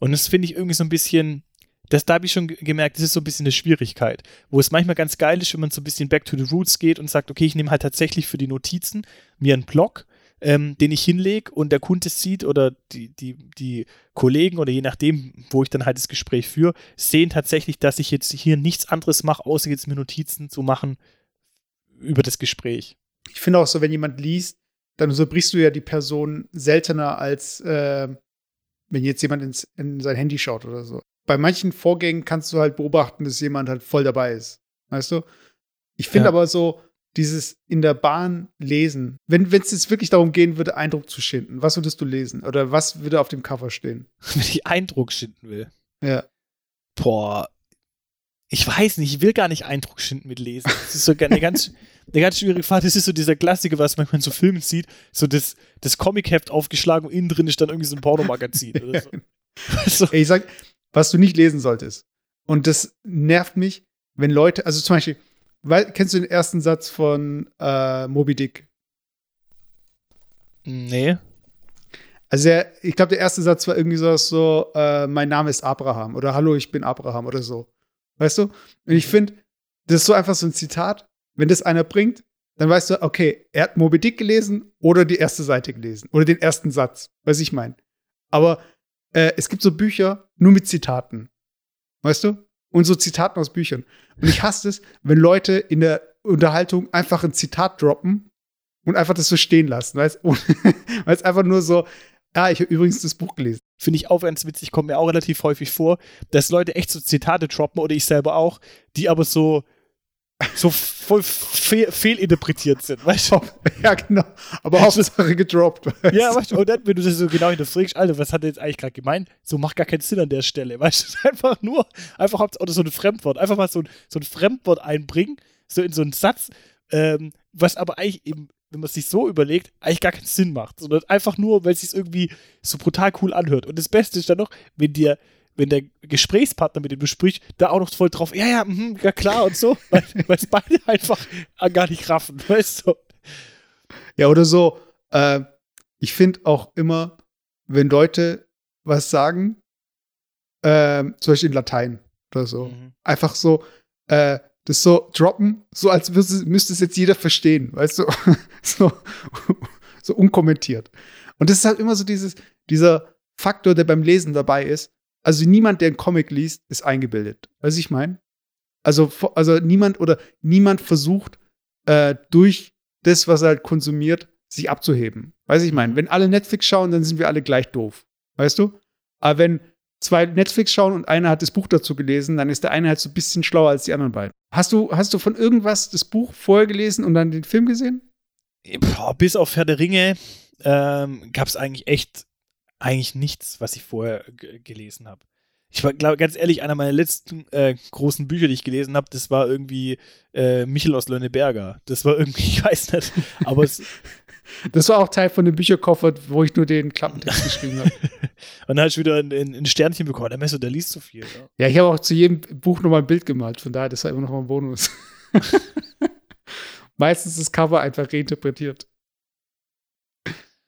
Und das finde ich irgendwie so ein bisschen, das, da habe ich schon ge- gemerkt, das ist so ein bisschen eine Schwierigkeit, wo es manchmal ganz geil ist, wenn man so ein bisschen back to the roots geht und sagt, okay, ich nehme halt tatsächlich für die Notizen mir einen Blog, ähm, den ich hinlege und der Kunde sieht oder die, die, die Kollegen oder je nachdem, wo ich dann halt das Gespräch führe, sehen tatsächlich, dass ich jetzt hier nichts anderes mache, außer jetzt mir Notizen zu machen über das Gespräch. Ich finde auch so, wenn jemand liest, dann unterbrichst du ja die Person seltener als äh, wenn jetzt jemand ins, in sein Handy schaut oder so. Bei manchen Vorgängen kannst du halt beobachten, dass jemand halt voll dabei ist. Weißt du? Ich finde Ja. aber so, dieses in der Bahn lesen, wenn es jetzt wirklich darum gehen würde, Eindruck zu schinden, was würdest du lesen? Oder was würde auf dem Cover stehen? Wenn ich Eindruck schinden will. Ja. Boah, ich weiß nicht, ich will gar nicht Eindruck schinden mit Lesen. Das ist so eine ganz, eine ganz schwierige Fahrt. Das ist so dieser Klassiker, was man in so Filmen sieht, so das, das Comic-Heft aufgeschlagen und innen drin ist dann irgendwie so ein Pornomagazin oder so. Weißt du? Ey, ich sag, was du nicht lesen solltest. Und das nervt mich, wenn Leute, also zum Beispiel, weil, kennst du den ersten Satz von äh, Moby Dick? Nee. Also der, ich glaube, der erste Satz war irgendwie so, so äh, mein Name ist Abraham oder Hallo, ich bin Abraham oder so. Weißt du? Und ich finde, das ist so einfach so ein Zitat. Wenn das einer bringt, dann weißt du, okay, er hat Moby Dick gelesen oder die erste Seite gelesen oder den ersten Satz, was ich meine. Aber äh, es gibt so Bücher nur mit Zitaten. Weißt du? Und so Zitaten aus Büchern. Und ich hasse es, wenn Leute in der Unterhaltung einfach ein Zitat droppen und einfach das so stehen lassen. Weißt du? Weil es einfach nur so, ja, ich habe übrigens das Buch gelesen. Finde ich auch ganz witzig, kommt mir auch relativ häufig vor, dass Leute echt so Zitate droppen oder ich selber auch, die aber so, so voll fehl, fehlinterpretiert sind, weißt du? Ja, genau. Aber Hauptsache gedroppt. weißt Ja, weißt du, und dann, wenn du das so genau hinterfragst, Alter, was hat er jetzt eigentlich gerade gemeint? So macht gar keinen Sinn an der Stelle, weißt du? Einfach nur, einfach oder so ein Fremdwort, einfach mal so ein, so ein Fremdwort einbringen, so in so einen Satz, ähm, was aber eigentlich eben, wenn man es sich so überlegt, eigentlich gar keinen Sinn macht, sondern einfach nur, weil es sich irgendwie so brutal cool anhört. Und das Beste ist dann noch, wenn dir, wenn der Gesprächspartner, mit dem du sprichst, da auch noch voll drauf, ja, ja, mhm, ja klar und so, weil es beide einfach gar nicht raffen, weißt du? Ja, oder so. Äh, ich finde auch immer, wenn Leute was sagen, äh, zum Beispiel in Latein oder so, Mhm. einfach so, äh, das so droppen, so als müsste, müsste es jetzt jeder verstehen, weißt du? so, so unkommentiert. Und das ist halt immer so dieses, dieser Faktor, der beim Lesen dabei ist. Also niemand, der einen Comic liest, ist eingebildet. Weißt du, ich meine? Also, also niemand oder niemand versucht, äh, durch das, was er halt konsumiert, sich abzuheben. Weiß ich meine, wenn alle Netflix schauen, dann sind wir alle gleich doof. Weißt du? Aber wenn zwei Netflix schauen und einer hat das Buch dazu gelesen, dann ist der eine halt so ein bisschen schlauer als die anderen beiden. Hast du, hast du von irgendwas das Buch vorher gelesen und dann den Film gesehen? boah, bis auf Herr der Ringe ähm, gab es eigentlich echt eigentlich nichts, was ich vorher gelesen habe. Ich war, glaube ganz ehrlich, einer meiner letzten äh, großen Bücher, die ich gelesen habe, das war irgendwie äh, Michel aus Lönneberger. Das war irgendwie, ich weiß nicht, aber es. Das war auch Teil von dem Bücherkoffer, wo ich nur den Klappentext geschrieben habe. Und dann hast du wieder ein, ein, ein, Sternchen bekommen. Der Messer, der liest so viel. Ja, ja ich habe auch zu jedem Buch nochmal ein Bild gemalt. Von daher, das war immer noch mal ein Bonus. Meistens ist das Cover einfach reinterpretiert.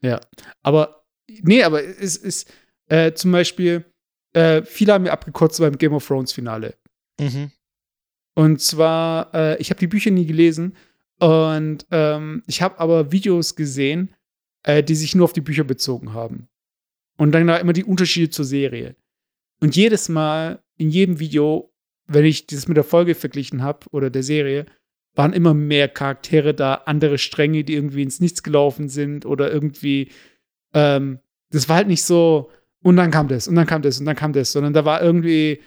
Ja, aber nee, aber es ist äh, zum Beispiel, äh, viele haben mir abgekotzt beim Game of Thrones Finale. Mhm. Und zwar, äh, ich habe die Bücher nie gelesen und ähm, ich habe aber Videos gesehen, äh, die sich nur auf die Bücher bezogen haben. Und dann da immer die Unterschiede zur Serie. Und jedes Mal, in jedem Video, wenn ich das mit der Folge verglichen habe oder der Serie, waren immer mehr Charaktere da, andere Stränge, die irgendwie ins Nichts gelaufen sind oder irgendwie, ähm, das war halt nicht so, und dann kam das, und dann kam das, und dann kam das, sondern da war irgendwie,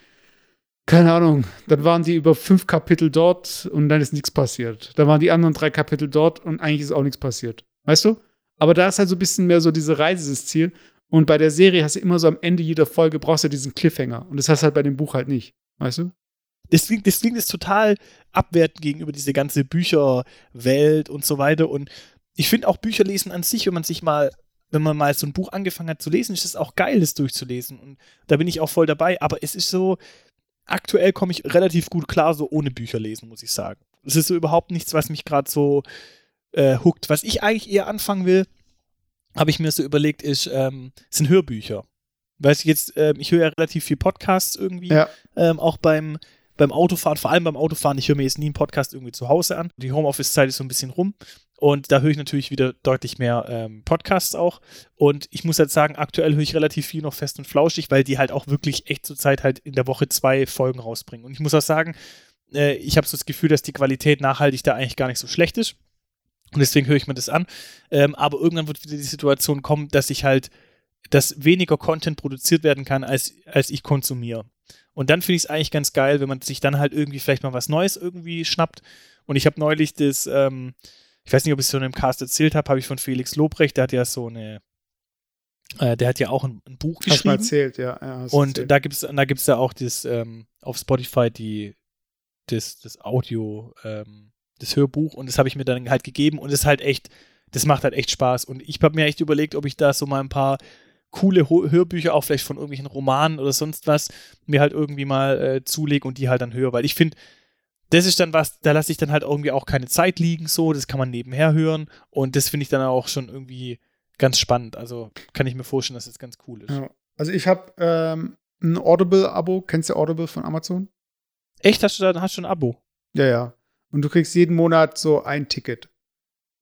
keine Ahnung, dann waren die über fünf Kapitel dort und dann ist nichts passiert. Dann waren die anderen drei Kapitel dort und eigentlich ist auch nichts passiert. Weißt du? Aber da ist halt so ein bisschen mehr so diese Reise das Ziel. Und bei der Serie hast du immer so am Ende jeder Folge brauchst du diesen Cliffhanger. Und das hast du halt bei dem Buch halt nicht. Weißt du? das klingt, jetzt total abwertend gegenüber diese ganze Bücherwelt und so weiter. Und ich finde auch Bücher lesen an sich, wenn man sich mal, wenn man mal so ein Buch angefangen hat zu lesen, ist es auch geil, das durchzulesen. Und da bin ich auch voll dabei. Aber es ist so, aktuell komme ich relativ gut klar, so ohne Bücher lesen, muss ich sagen. Es ist so überhaupt nichts, was mich gerade so äh, huckt. Was ich eigentlich eher anfangen will, habe ich mir so überlegt, ist, ähm, sind Hörbücher. Weil ich jetzt, ähm, ich höre ja relativ viel Podcasts irgendwie, ja. ähm, auch beim beim Autofahren, vor allem beim Autofahren, ich höre mir jetzt nie einen Podcast irgendwie zu Hause an. Die Homeoffice-Zeit ist so ein bisschen rum. Und da höre ich natürlich wieder deutlich mehr ähm, Podcasts auch. Und ich muss halt sagen, aktuell höre ich relativ viel noch fest und flauschig, weil die halt auch wirklich echt zur Zeit halt in der Woche zwei Folgen rausbringen. Und ich muss auch sagen, äh, ich habe so das Gefühl, dass die Qualität nachhaltig da eigentlich gar nicht so schlecht ist. Und deswegen höre ich mir das an. Ähm, aber irgendwann wird wieder die Situation kommen, dass ich halt, dass weniger Content produziert werden kann, als, als ich konsumiere. Und dann finde ich es eigentlich ganz geil, wenn man sich dann halt irgendwie vielleicht mal was Neues irgendwie schnappt. Und ich habe neulich das, ähm, ich weiß nicht, ob ich es schon im Cast erzählt habe, habe ich von Felix Lobrecht, der hat ja so eine, äh, der hat ja auch ein, ein Buch geschrieben. Hast mal erzählt, ja. ja und erzählt. da gibt es da gibt's ja auch das, ähm, auf Spotify die, das, das Audio, ähm, das Hörbuch und das habe ich mir dann halt gegeben und es ist halt echt, das macht halt echt Spaß. Und ich habe mir echt überlegt, ob ich da so mal ein paar coole Hörbücher, auch vielleicht von irgendwelchen Romanen oder sonst was, mir halt irgendwie mal äh, zulege und die halt dann höre. Weil ich finde, das ist dann was, da lasse ich dann halt irgendwie auch keine Zeit liegen, so, das kann man nebenher hören und das finde ich dann auch schon irgendwie ganz spannend. Also kann ich mir vorstellen, dass das ganz cool ist. Ja. Also ich habe ähm, ein Audible-Abo. Kennst du Audible von Amazon? Echt? Hast du da hast du ein Abo? Ja, ja. Und du kriegst jeden Monat so ein Ticket.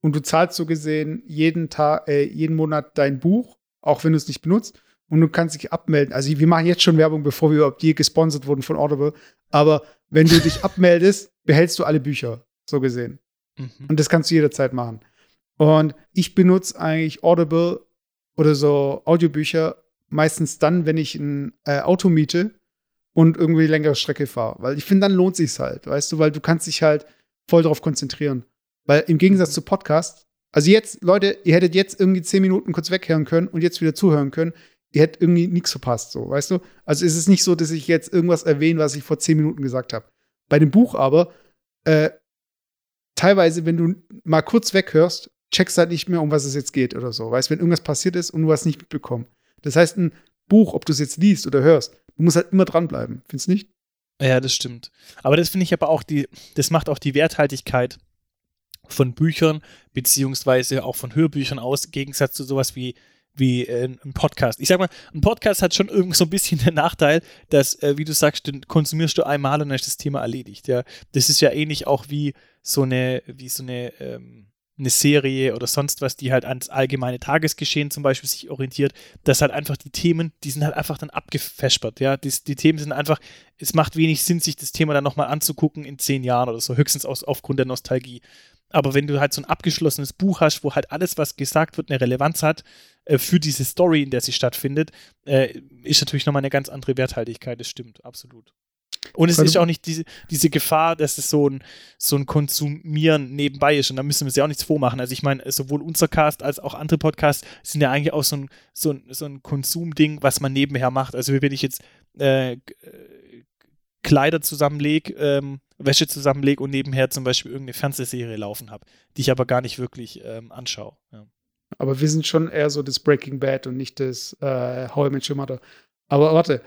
Und du zahlst so gesehen jeden Tag, äh, jeden Monat dein Buch auch wenn du es nicht benutzt. Und du kannst dich abmelden. Also wir machen jetzt schon Werbung, bevor wir überhaupt je gesponsert wurden von Audible. Aber wenn du dich abmeldest, behältst du alle Bücher, so gesehen. Mhm. Und das kannst du jederzeit machen. Und ich benutze eigentlich Audible oder so Audiobücher meistens dann, wenn ich ein äh, Auto miete und irgendwie längere Strecke fahre. Weil ich finde, dann lohnt sich's halt, weißt du, weil du kannst dich halt voll darauf konzentrieren. Weil im Gegensatz zu Podcast also jetzt, Leute, ihr hättet jetzt irgendwie zehn Minuten kurz weghören können und jetzt wieder zuhören können. Ihr hättet irgendwie nichts verpasst, so, weißt du? Also es ist nicht so, dass ich jetzt irgendwas erwähne, was ich vor zehn Minuten gesagt habe. Bei dem Buch aber, äh, teilweise, wenn du mal kurz weghörst, checkst halt nicht mehr, um was es jetzt geht oder so. Weißt, du, wenn irgendwas passiert ist und du hast nicht mitbekommen. Das heißt, ein Buch, ob du es jetzt liest oder hörst, du musst halt immer dranbleiben. Findest du nicht? Ja, das stimmt. Aber das finde ich aber auch die, das macht auch die Werthaltigkeit von Büchern beziehungsweise auch von Hörbüchern aus, im Gegensatz zu sowas wie wie äh, ein Podcast. Ich sag mal, ein Podcast hat schon irgendwie so ein bisschen den Nachteil, dass, äh, wie du sagst, den konsumierst du einmal und dann ist das Thema erledigt. Ja, das ist ja ähnlich auch wie so eine, wie so eine, ähm, eine Serie oder sonst was, die halt ans allgemeine Tagesgeschehen zum Beispiel sich orientiert, dass halt einfach die Themen, die sind halt einfach dann abgefespert. Ja, die, die Themen sind einfach, es macht wenig Sinn, sich das Thema dann nochmal anzugucken in zehn Jahren oder so, höchstens aus, aufgrund der Nostalgie. Aber wenn du halt so ein abgeschlossenes Buch hast, wo halt alles, was gesagt wird, eine Relevanz hat äh, für diese Story, in der sie stattfindet, äh, ist natürlich nochmal eine ganz andere Werthaltigkeit. Das stimmt, absolut. Und es ist auch nicht diese, diese Gefahr, dass es so ein, so ein Konsumieren nebenbei ist. Und da müssen wir uns ja auch nichts vormachen. Also ich meine, sowohl unser Cast als auch andere Podcasts sind ja eigentlich auch so ein, so ein, so ein Konsumding, was man nebenher macht. Also wie wenn ich jetzt äh, äh, Kleider zusammenlege, ähm, Wäsche zusammenlege und nebenher zum Beispiel irgendeine Fernsehserie laufen habe, die ich aber gar nicht wirklich ähm, anschaue. Ja. Aber wir sind schon eher so das Breaking Bad und nicht das äh, How I Met Your Mother. Aber warte,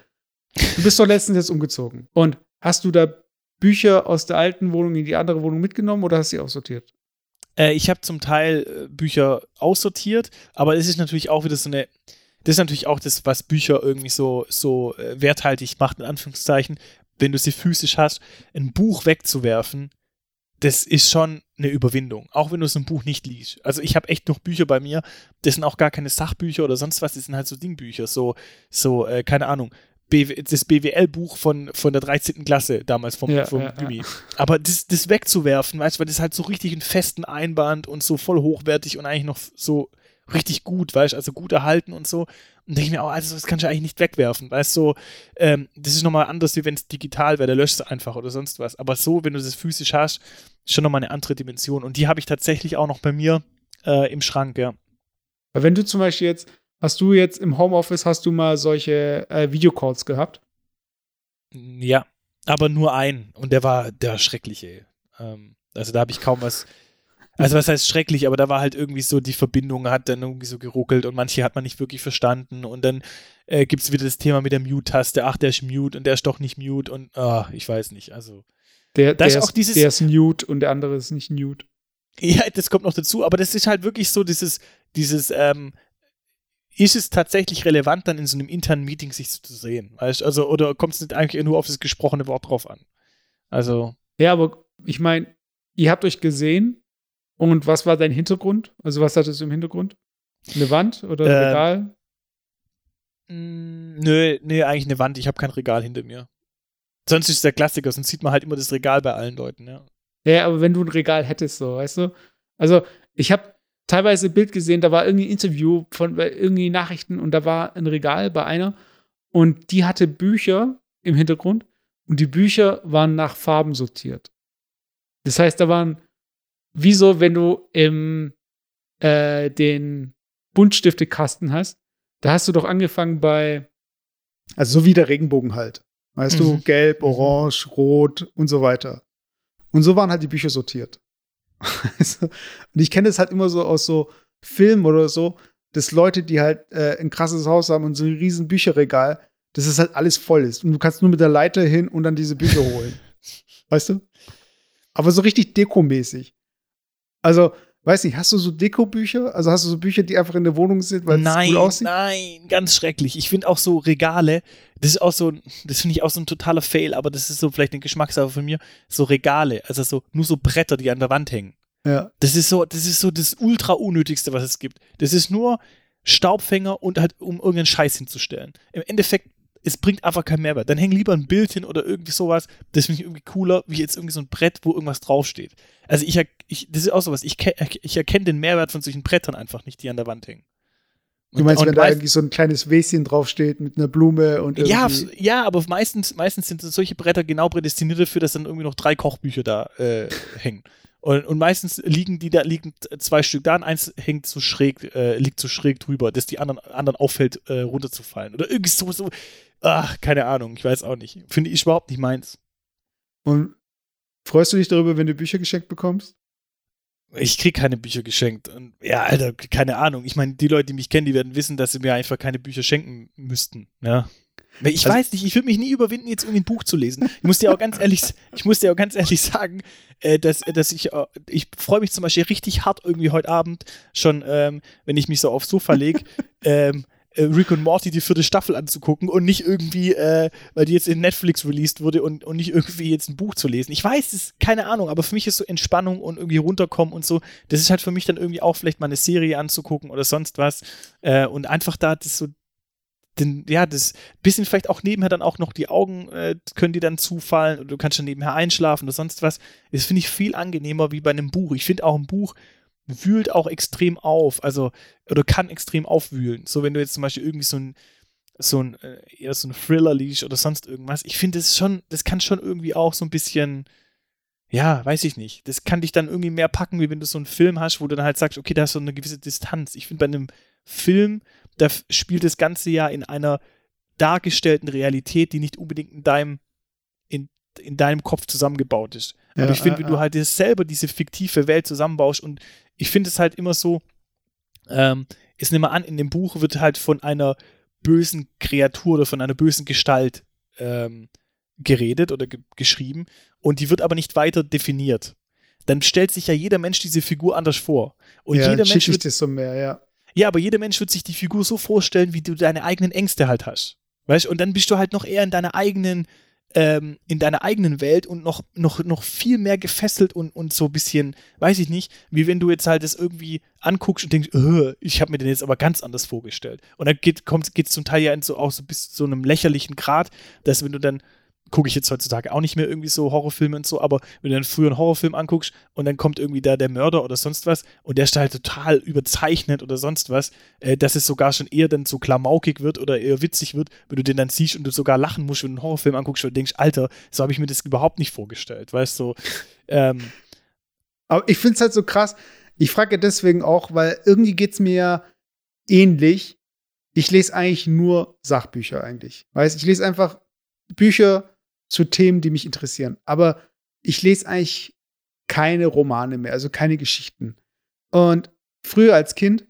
du bist doch letztens jetzt umgezogen. Und hast du da Bücher aus der alten Wohnung in die andere Wohnung mitgenommen oder hast du sie aussortiert? Äh, ich habe zum Teil äh, Bücher aussortiert, aber es ist natürlich auch wieder so eine. Das ist natürlich auch das, was Bücher irgendwie so, so äh, werthaltig macht, in Anführungszeichen. Wenn du sie physisch hast, ein Buch wegzuwerfen, das ist schon eine Überwindung. Auch wenn du so ein Buch nicht liest. Also ich habe echt noch Bücher bei mir, das sind auch gar keine Sachbücher oder sonst was, das sind halt so Dingbücher, so, so, äh, keine Ahnung. BW das BWL-Buch von, von der 13. Klasse damals vom, Ja, vom ja, ja. Gymi. Aber das, das wegzuwerfen, weißt du, weil das halt so richtig einen festen Einband und so voll hochwertig und eigentlich noch so richtig gut, weißt du, also gut erhalten und so. Und denke ich mir auch, also das kannst du eigentlich nicht wegwerfen, weißt du, so, ähm, das ist nochmal anders, wie wenn es digital wäre, da löscht es einfach oder sonst was. Aber so, wenn du das physisch hast, ist schon nochmal eine andere Dimension. Und die habe ich tatsächlich auch noch bei mir äh, im Schrank, ja. Weil wenn du zum Beispiel jetzt, hast du jetzt im Homeoffice, hast du mal solche äh, Videocalls gehabt? Ja, aber nur ein. Und der war der schrecklich, ey. Ähm, also da habe ich kaum was. Also was heißt schrecklich, aber da war halt irgendwie so, die Verbindung hat dann irgendwie so geruckelt und manche hat man nicht wirklich verstanden. Und dann äh, gibt es wieder das Thema mit der Mute-Taste. Ach, der ist Mute und der ist doch nicht Mute und ah, ich weiß nicht. Also. Der, der, ist auch dieses- der ist Newt und der andere ist nicht Newt. Ja, das kommt noch dazu, aber das ist halt wirklich so dieses, dieses, ähm, ist es tatsächlich relevant, dann in so einem internen Meeting sich zu sehen? Weißt? Also, oder kommt es nicht eigentlich nur auf das gesprochene Wort drauf an? Also, Ja, aber ich meine, ihr habt euch gesehen und was war dein Hintergrund? Also was hattest du im Hintergrund? Eine Wand oder ein Ähm, Regal? mh, nö, nö, eigentlich eine Wand. Ich habe kein Regal hinter mir. Sonst ist es der Klassiker, sonst sieht man halt immer das Regal bei allen Leuten, ja. Ja, aber wenn du ein Regal hättest, so, weißt du? Also, ich habe teilweise ein Bild gesehen, da war irgendwie ein Interview von bei irgendwie Nachrichten und da war ein Regal bei einer und die hatte Bücher im Hintergrund und die Bücher waren nach Farben sortiert. Das heißt, da waren, wie so, wenn du im, äh, den Buntstifte-Kasten hast, da hast du doch angefangen bei, also so wie der Regenbogen halt. Weißt du, Mhm. gelb, orange, rot und so weiter. Und so waren halt die Bücher sortiert. Und ich kenne das halt immer so aus so Filmen oder so, dass Leute, die halt äh, ein krasses Haus haben und so ein riesen Bücherregal, dass es halt alles voll ist. Und du kannst nur mit der Leiter hin und dann diese Bücher holen. weißt du? Aber so richtig dekomäßig. Also, weiß nicht, hast du so Dekobücher? Also hast du so Bücher, die einfach in der Wohnung sind, weil es nein, cool aussieht? nein, ganz schrecklich. Ich finde auch so Regale, das ist auch so, das finde ich auch so ein totaler Fail, aber das ist so vielleicht eine Geschmackssache von mir. So Regale, also so nur so Bretter, die an der Wand hängen. Ja. Das ist so, das ist so das ultra unnötigste, was es gibt. Das ist nur Staubfänger und halt, um irgendeinen Scheiß hinzustellen. Im Endeffekt, es bringt einfach keinen Mehrwert. Dann häng lieber ein Bild hin oder irgendwie sowas. Das finde ich irgendwie cooler, wie jetzt irgendwie so ein Brett, wo irgendwas draufsteht. Also ich, ich das ist auch sowas. Ich, ich erkenne den Mehrwert von solchen Brettern einfach nicht, die an der Wand hängen. Du meinst, Und- wenn und da irgendwie so ein kleines Wäschen draufsteht mit einer Blume und ja, irgendwie ja, aber meistens, meistens sind solche Bretter genau prädestiniert dafür, dass dann irgendwie noch drei Kochbücher da äh, hängen. Und, und meistens liegen die da, liegen zwei Stück da und eins hängt so schräg, äh, liegt so schräg drüber, dass die anderen, anderen auffällt, äh, runterzufallen. Oder irgendwie so, so, ach, keine Ahnung, ich weiß auch nicht. Finde ich überhaupt nicht meins. Und freust du dich darüber, wenn du Bücher geschenkt bekommst? Ich krieg keine Bücher geschenkt. Und ja, Alter, keine Ahnung. Ich meine, die Leute, die mich kennen, die werden wissen, dass sie mir einfach keine Bücher schenken müssten. Ja. Ich Also- weiß nicht, ich würde mich nie überwinden, jetzt irgendwie ein Buch zu lesen. Ich muss dir auch ganz ehrlich, ich muss dir auch ganz ehrlich sagen, äh, dass, dass ich, äh, ich freue mich zum Beispiel richtig hart irgendwie heute Abend schon, ähm, wenn ich mich so aufs Sofa lege, ähm, äh, Rick und Morty die vierte Staffel anzugucken und nicht irgendwie, äh, weil die jetzt in Netflix released wurde und, und nicht irgendwie jetzt ein Buch zu lesen. Ich weiß, ist keine Ahnung, aber für mich ist so Entspannung und irgendwie runterkommen und so, das ist halt für mich dann irgendwie auch vielleicht mal eine Serie anzugucken oder sonst was äh, und einfach da das so den, ja, das bisschen vielleicht auch nebenher dann auch noch die Augen äh, können dir dann zufallen und du kannst dann nebenher einschlafen oder sonst was. Das finde ich viel angenehmer wie bei einem Buch. Ich finde auch ein Buch wühlt auch extrem auf, also oder kann extrem aufwühlen. So wenn du jetzt zum Beispiel irgendwie so ein so ein, äh, eher so ein Thriller-Leash oder sonst irgendwas. Ich finde, das schon, das kann schon irgendwie auch so ein bisschen, ja, weiß ich nicht. Das kann dich dann irgendwie mehr packen, wie wenn du so einen Film hast, wo du dann halt sagst, okay, da ist so eine gewisse Distanz. Ich finde, bei einem Film, da spielt das Ganze ja in einer dargestellten Realität, die nicht unbedingt in deinem, in, in deinem Kopf zusammengebaut ist. Ja, Aber ich finde, äh, wenn du halt selber diese fiktive Welt zusammenbaust und ich finde es halt immer so, ähm, nimm mal an, in dem Buch wird halt von einer bösen Kreatur oder von einer bösen Gestalt ähm, geredet oder ge geschrieben und die wird aber nicht weiter definiert. Dann stellt sich ja jeder Mensch diese Figur anders vor. Und ja, jeder Mensch ich wird so mehr, ja. ja, aber jeder Mensch wird sich die Figur so vorstellen, wie du deine eigenen Ängste halt hast. Weißt du? Und dann bist du halt noch eher in deiner eigenen, ähm, in deiner eigenen Welt und noch, noch, noch viel mehr gefesselt und, und so ein bisschen, weiß ich nicht, wie wenn du jetzt halt das irgendwie anguckst und denkst, "Äh, ich habe mir den jetzt aber ganz anders vorgestellt. Und dann geht es zum Teil ja in so, auch so bis zu so einem lächerlichen Grad, dass wenn du dann gucke ich jetzt heutzutage auch nicht mehr irgendwie so Horrorfilme und so, aber wenn du dann früher einen Horrorfilm anguckst und dann kommt irgendwie da der Mörder oder sonst was und der ist halt total überzeichnet oder sonst was, äh, dass es sogar schon eher dann so klamaukig wird oder eher witzig wird, wenn du den dann siehst und du sogar lachen musst, wenn du einen Horrorfilm anguckst und denkst, Alter, so habe ich mir das überhaupt nicht vorgestellt, weißt du, ähm, Aber ich finde es halt so krass. Ich frage deswegen auch, weil irgendwie geht es mir ja ähnlich. Ich lese eigentlich nur Sachbücher eigentlich. Weißt ich lese einfach Bücher zu Themen, die mich interessieren. Aber ich lese eigentlich keine Romane mehr, also keine Geschichten. Und früher als Kind,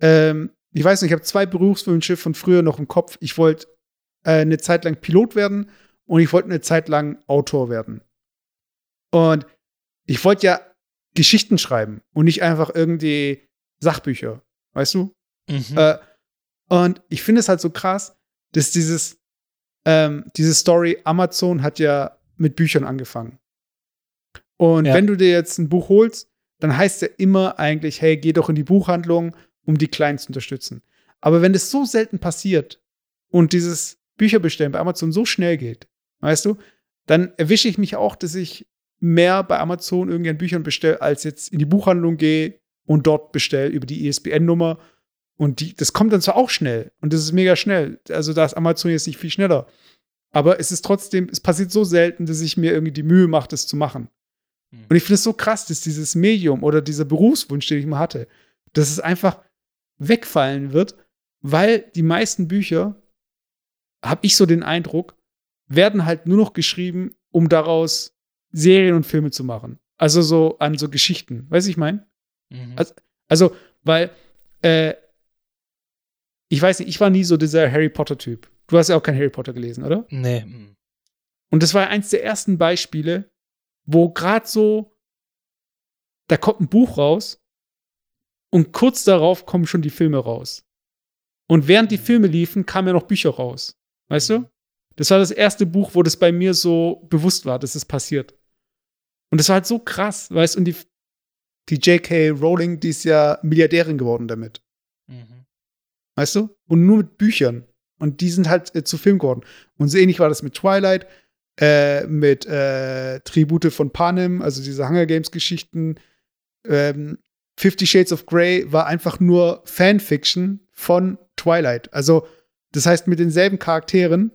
ähm, ich weiß nicht, ich habe zwei Berufswünsche von früher noch im Kopf. Ich wollte äh, eine Zeit lang Pilot werden und ich wollte eine Zeit lang Autor werden. Und ich wollte ja Geschichten schreiben und nicht einfach irgendwie Sachbücher, weißt du? mhm. Äh, und ich finde es halt so krass, dass dieses, ähm, diese Story, Amazon hat ja mit Büchern angefangen. Und Ja. wenn du dir jetzt ein Buch holst, dann heißt ja immer eigentlich, hey, geh doch in die Buchhandlung, um die Kleinen zu unterstützen. Aber wenn das so selten passiert und dieses Bücherbestellen bei Amazon so schnell geht, weißt du, dann erwische ich mich auch, dass ich mehr bei Amazon irgendwie an Büchern bestelle, als jetzt in die Buchhandlung gehe und dort bestelle über die ISBN-Nummer. Und die, das kommt dann zwar auch schnell und das ist mega schnell. Also da ist Amazon jetzt nicht viel schneller. Aber es ist trotzdem, es passiert so selten, dass ich mir irgendwie die Mühe mache, das zu machen. Mhm. Und ich finde es so krass, dass dieses Medium oder dieser Berufswunsch, den ich mal hatte, dass es einfach wegfallen wird, weil die meisten Bücher, habe ich so den Eindruck, werden halt nur noch geschrieben, um daraus Serien und Filme zu machen. Also so an so Geschichten. Weißt du, ich meine? Mhm. also- Also, weil, äh, ich weiß nicht, ich war nie so dieser Harry Potter-Typ. Du hast ja auch kein Harry Potter gelesen, oder? nee. mhm. Und das war eins der ersten Beispiele, wo gerade so, da kommt ein Buch raus und kurz darauf kommen schon die Filme raus. Und während die Filme liefen, kamen ja noch Bücher raus. Weißt du? Das war das erste Buch, wo das bei mir so bewusst war, dass es passiert. Und das war halt so krass, weißt du? Und die, die J.K. Rowling, die ist ja Milliardärin geworden damit. Mhm. Weißt du? Und nur mit Büchern. Und die sind halt äh, zu Film geworden. Und so ähnlich war das mit Twilight, äh, mit äh, Tribute von Panem, also diese Hunger Games-Geschichten. Ähm, Fifty Shades of Grey war einfach nur Fanfiction von Twilight. Also, das heißt, mit denselben Charakteren,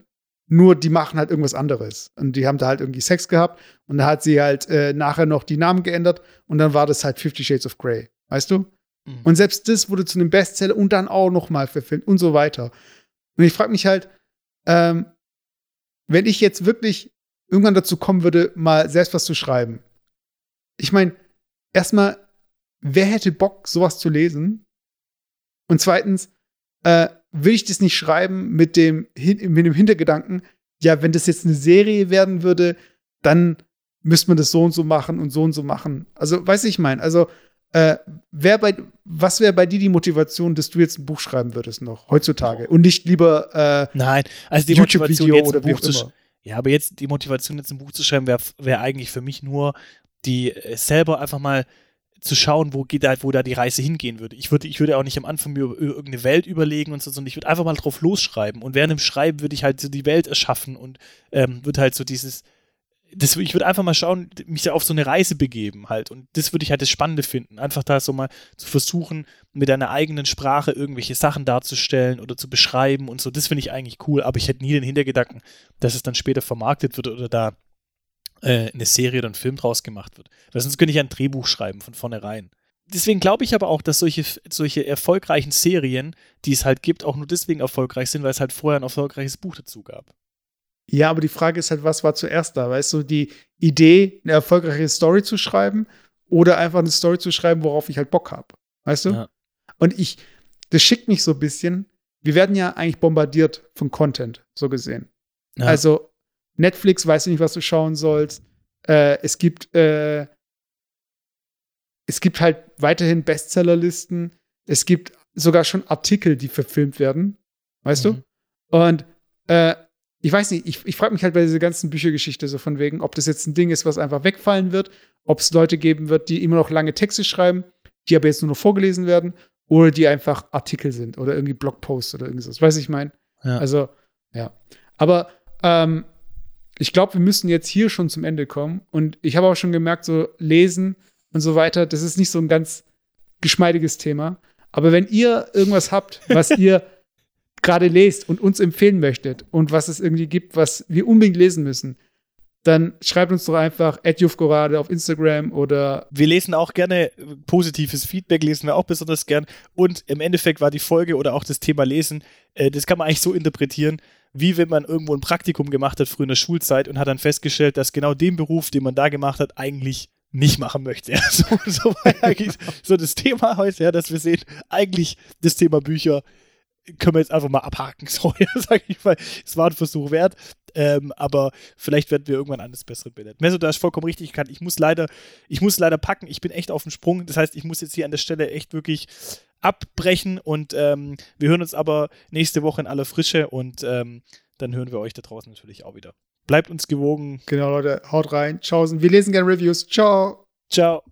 nur die machen halt irgendwas anderes. Und die haben da halt irgendwie Sex gehabt und da hat sie halt äh, nachher noch die Namen geändert und dann war das halt Fifty Shades of Grey. Weißt du? Mhm. Und selbst das wurde zu einem Bestseller und dann auch noch mal verfilmt und so weiter. Und ich frage mich halt, ähm, wenn ich jetzt wirklich irgendwann dazu kommen würde, mal selbst was zu schreiben. Ich meine, erstmal, wer hätte Bock, sowas zu lesen? Und zweitens, äh, will ich das nicht schreiben mit dem, mit dem Hintergedanken, ja, wenn das jetzt eine Serie werden würde, dann müsste man das so und so machen und so und so machen. Also, weiß ich mein, also äh, wer bei, was wäre bei dir die Motivation, dass du jetzt ein Buch schreiben würdest noch heutzutage und nicht lieber äh, Nein, also die Motivation YouTube-Video jetzt oder ein Buch zu? Ja, aber jetzt die Motivation, jetzt ein Buch zu schreiben, wäre wär eigentlich für mich nur, die äh, selber einfach mal zu schauen, wo geht da, wo da die Reise hingehen würde. Ich würde, ich würde auch nicht am Anfang mir irgendeine Welt überlegen und so, sondern ich würde einfach mal drauf losschreiben. Und während dem Schreiben würde ich halt so die Welt erschaffen und ähm, würde halt so dieses, das, ich würde einfach mal schauen, mich auf so eine Reise begeben halt. Und das würde ich halt das Spannende finden. Einfach da so mal zu versuchen, mit deiner eigenen Sprache irgendwelche Sachen darzustellen oder zu beschreiben und so. Das finde ich eigentlich cool. Aber ich hätte nie den Hintergedanken, dass es dann später vermarktet wird oder da äh, eine Serie oder ein Film draus gemacht wird. Weil sonst könnte ich ein Drehbuch schreiben von vornherein. Deswegen glaube ich aber auch, dass solche, solche erfolgreichen Serien, die es halt gibt, auch nur deswegen erfolgreich sind, weil es halt vorher ein erfolgreiches Buch dazu gab. Ja, aber die Frage ist halt, was war zuerst da? Weißt du, die Idee, eine erfolgreiche Story zu schreiben oder einfach eine Story zu schreiben, worauf ich halt Bock habe. Weißt du? Ja. Und ich, das schickt mich so ein bisschen. Wir werden ja eigentlich bombardiert von Content, so gesehen. Ja. Also, Netflix weiß nicht, was du schauen sollst. Äh, es gibt, äh, es gibt halt weiterhin Bestsellerlisten. Es gibt sogar schon Artikel, die verfilmt werden. Weißt mhm. du? Und äh, ich weiß nicht, ich, ich frage mich halt bei dieser ganzen Büchergeschichte so von wegen, ob das jetzt ein Ding ist, was einfach wegfallen wird, ob es Leute geben wird, die immer noch lange Texte schreiben, die aber jetzt nur noch vorgelesen werden, oder die einfach Artikel sind oder irgendwie Blogposts oder irgendwas. Weiß ich mein? Ja. Also, ja. Aber ähm, ich glaube, wir müssen jetzt hier schon zum Ende kommen. Und ich habe auch schon gemerkt, so lesen und so weiter, das ist nicht so ein ganz geschmeidiges Thema. Aber wenn ihr irgendwas habt, was ihr gerade lest und uns empfehlen möchtet und was es irgendwie gibt, was wir unbedingt lesen müssen, dann schreibt uns doch einfach @jufgorade auf Instagram oder wir lesen auch gerne positives Feedback lesen wir auch besonders gern und im Endeffekt war die Folge oder auch das Thema Lesen äh, das kann man eigentlich so interpretieren wie wenn man irgendwo ein Praktikum gemacht hat früher in der Schulzeit und hat dann festgestellt dass genau den Beruf den man da gemacht hat eigentlich nicht machen möchte. So, so so das Thema heute, ja, dass wir sehen, eigentlich das Thema Bücher können wir jetzt einfach mal abhaken. So, ja, sag ich mal, es war ein Versuch wert. Ähm, aber vielleicht werden wir irgendwann eines Besseren belehrt. Da ist vollkommen richtig. Ich, kann, ich, muss leider, ich muss leider packen. Ich bin echt auf dem Sprung. Das heißt, ich muss jetzt hier an der Stelle echt wirklich abbrechen. Und ähm, wir hören uns aber nächste Woche in aller Frische. Und ähm, dann hören wir euch da draußen natürlich auch wieder. Bleibt uns gewogen. Genau, Leute. Haut rein. Ciao. Wir lesen gerne Reviews. Ciao. Ciao.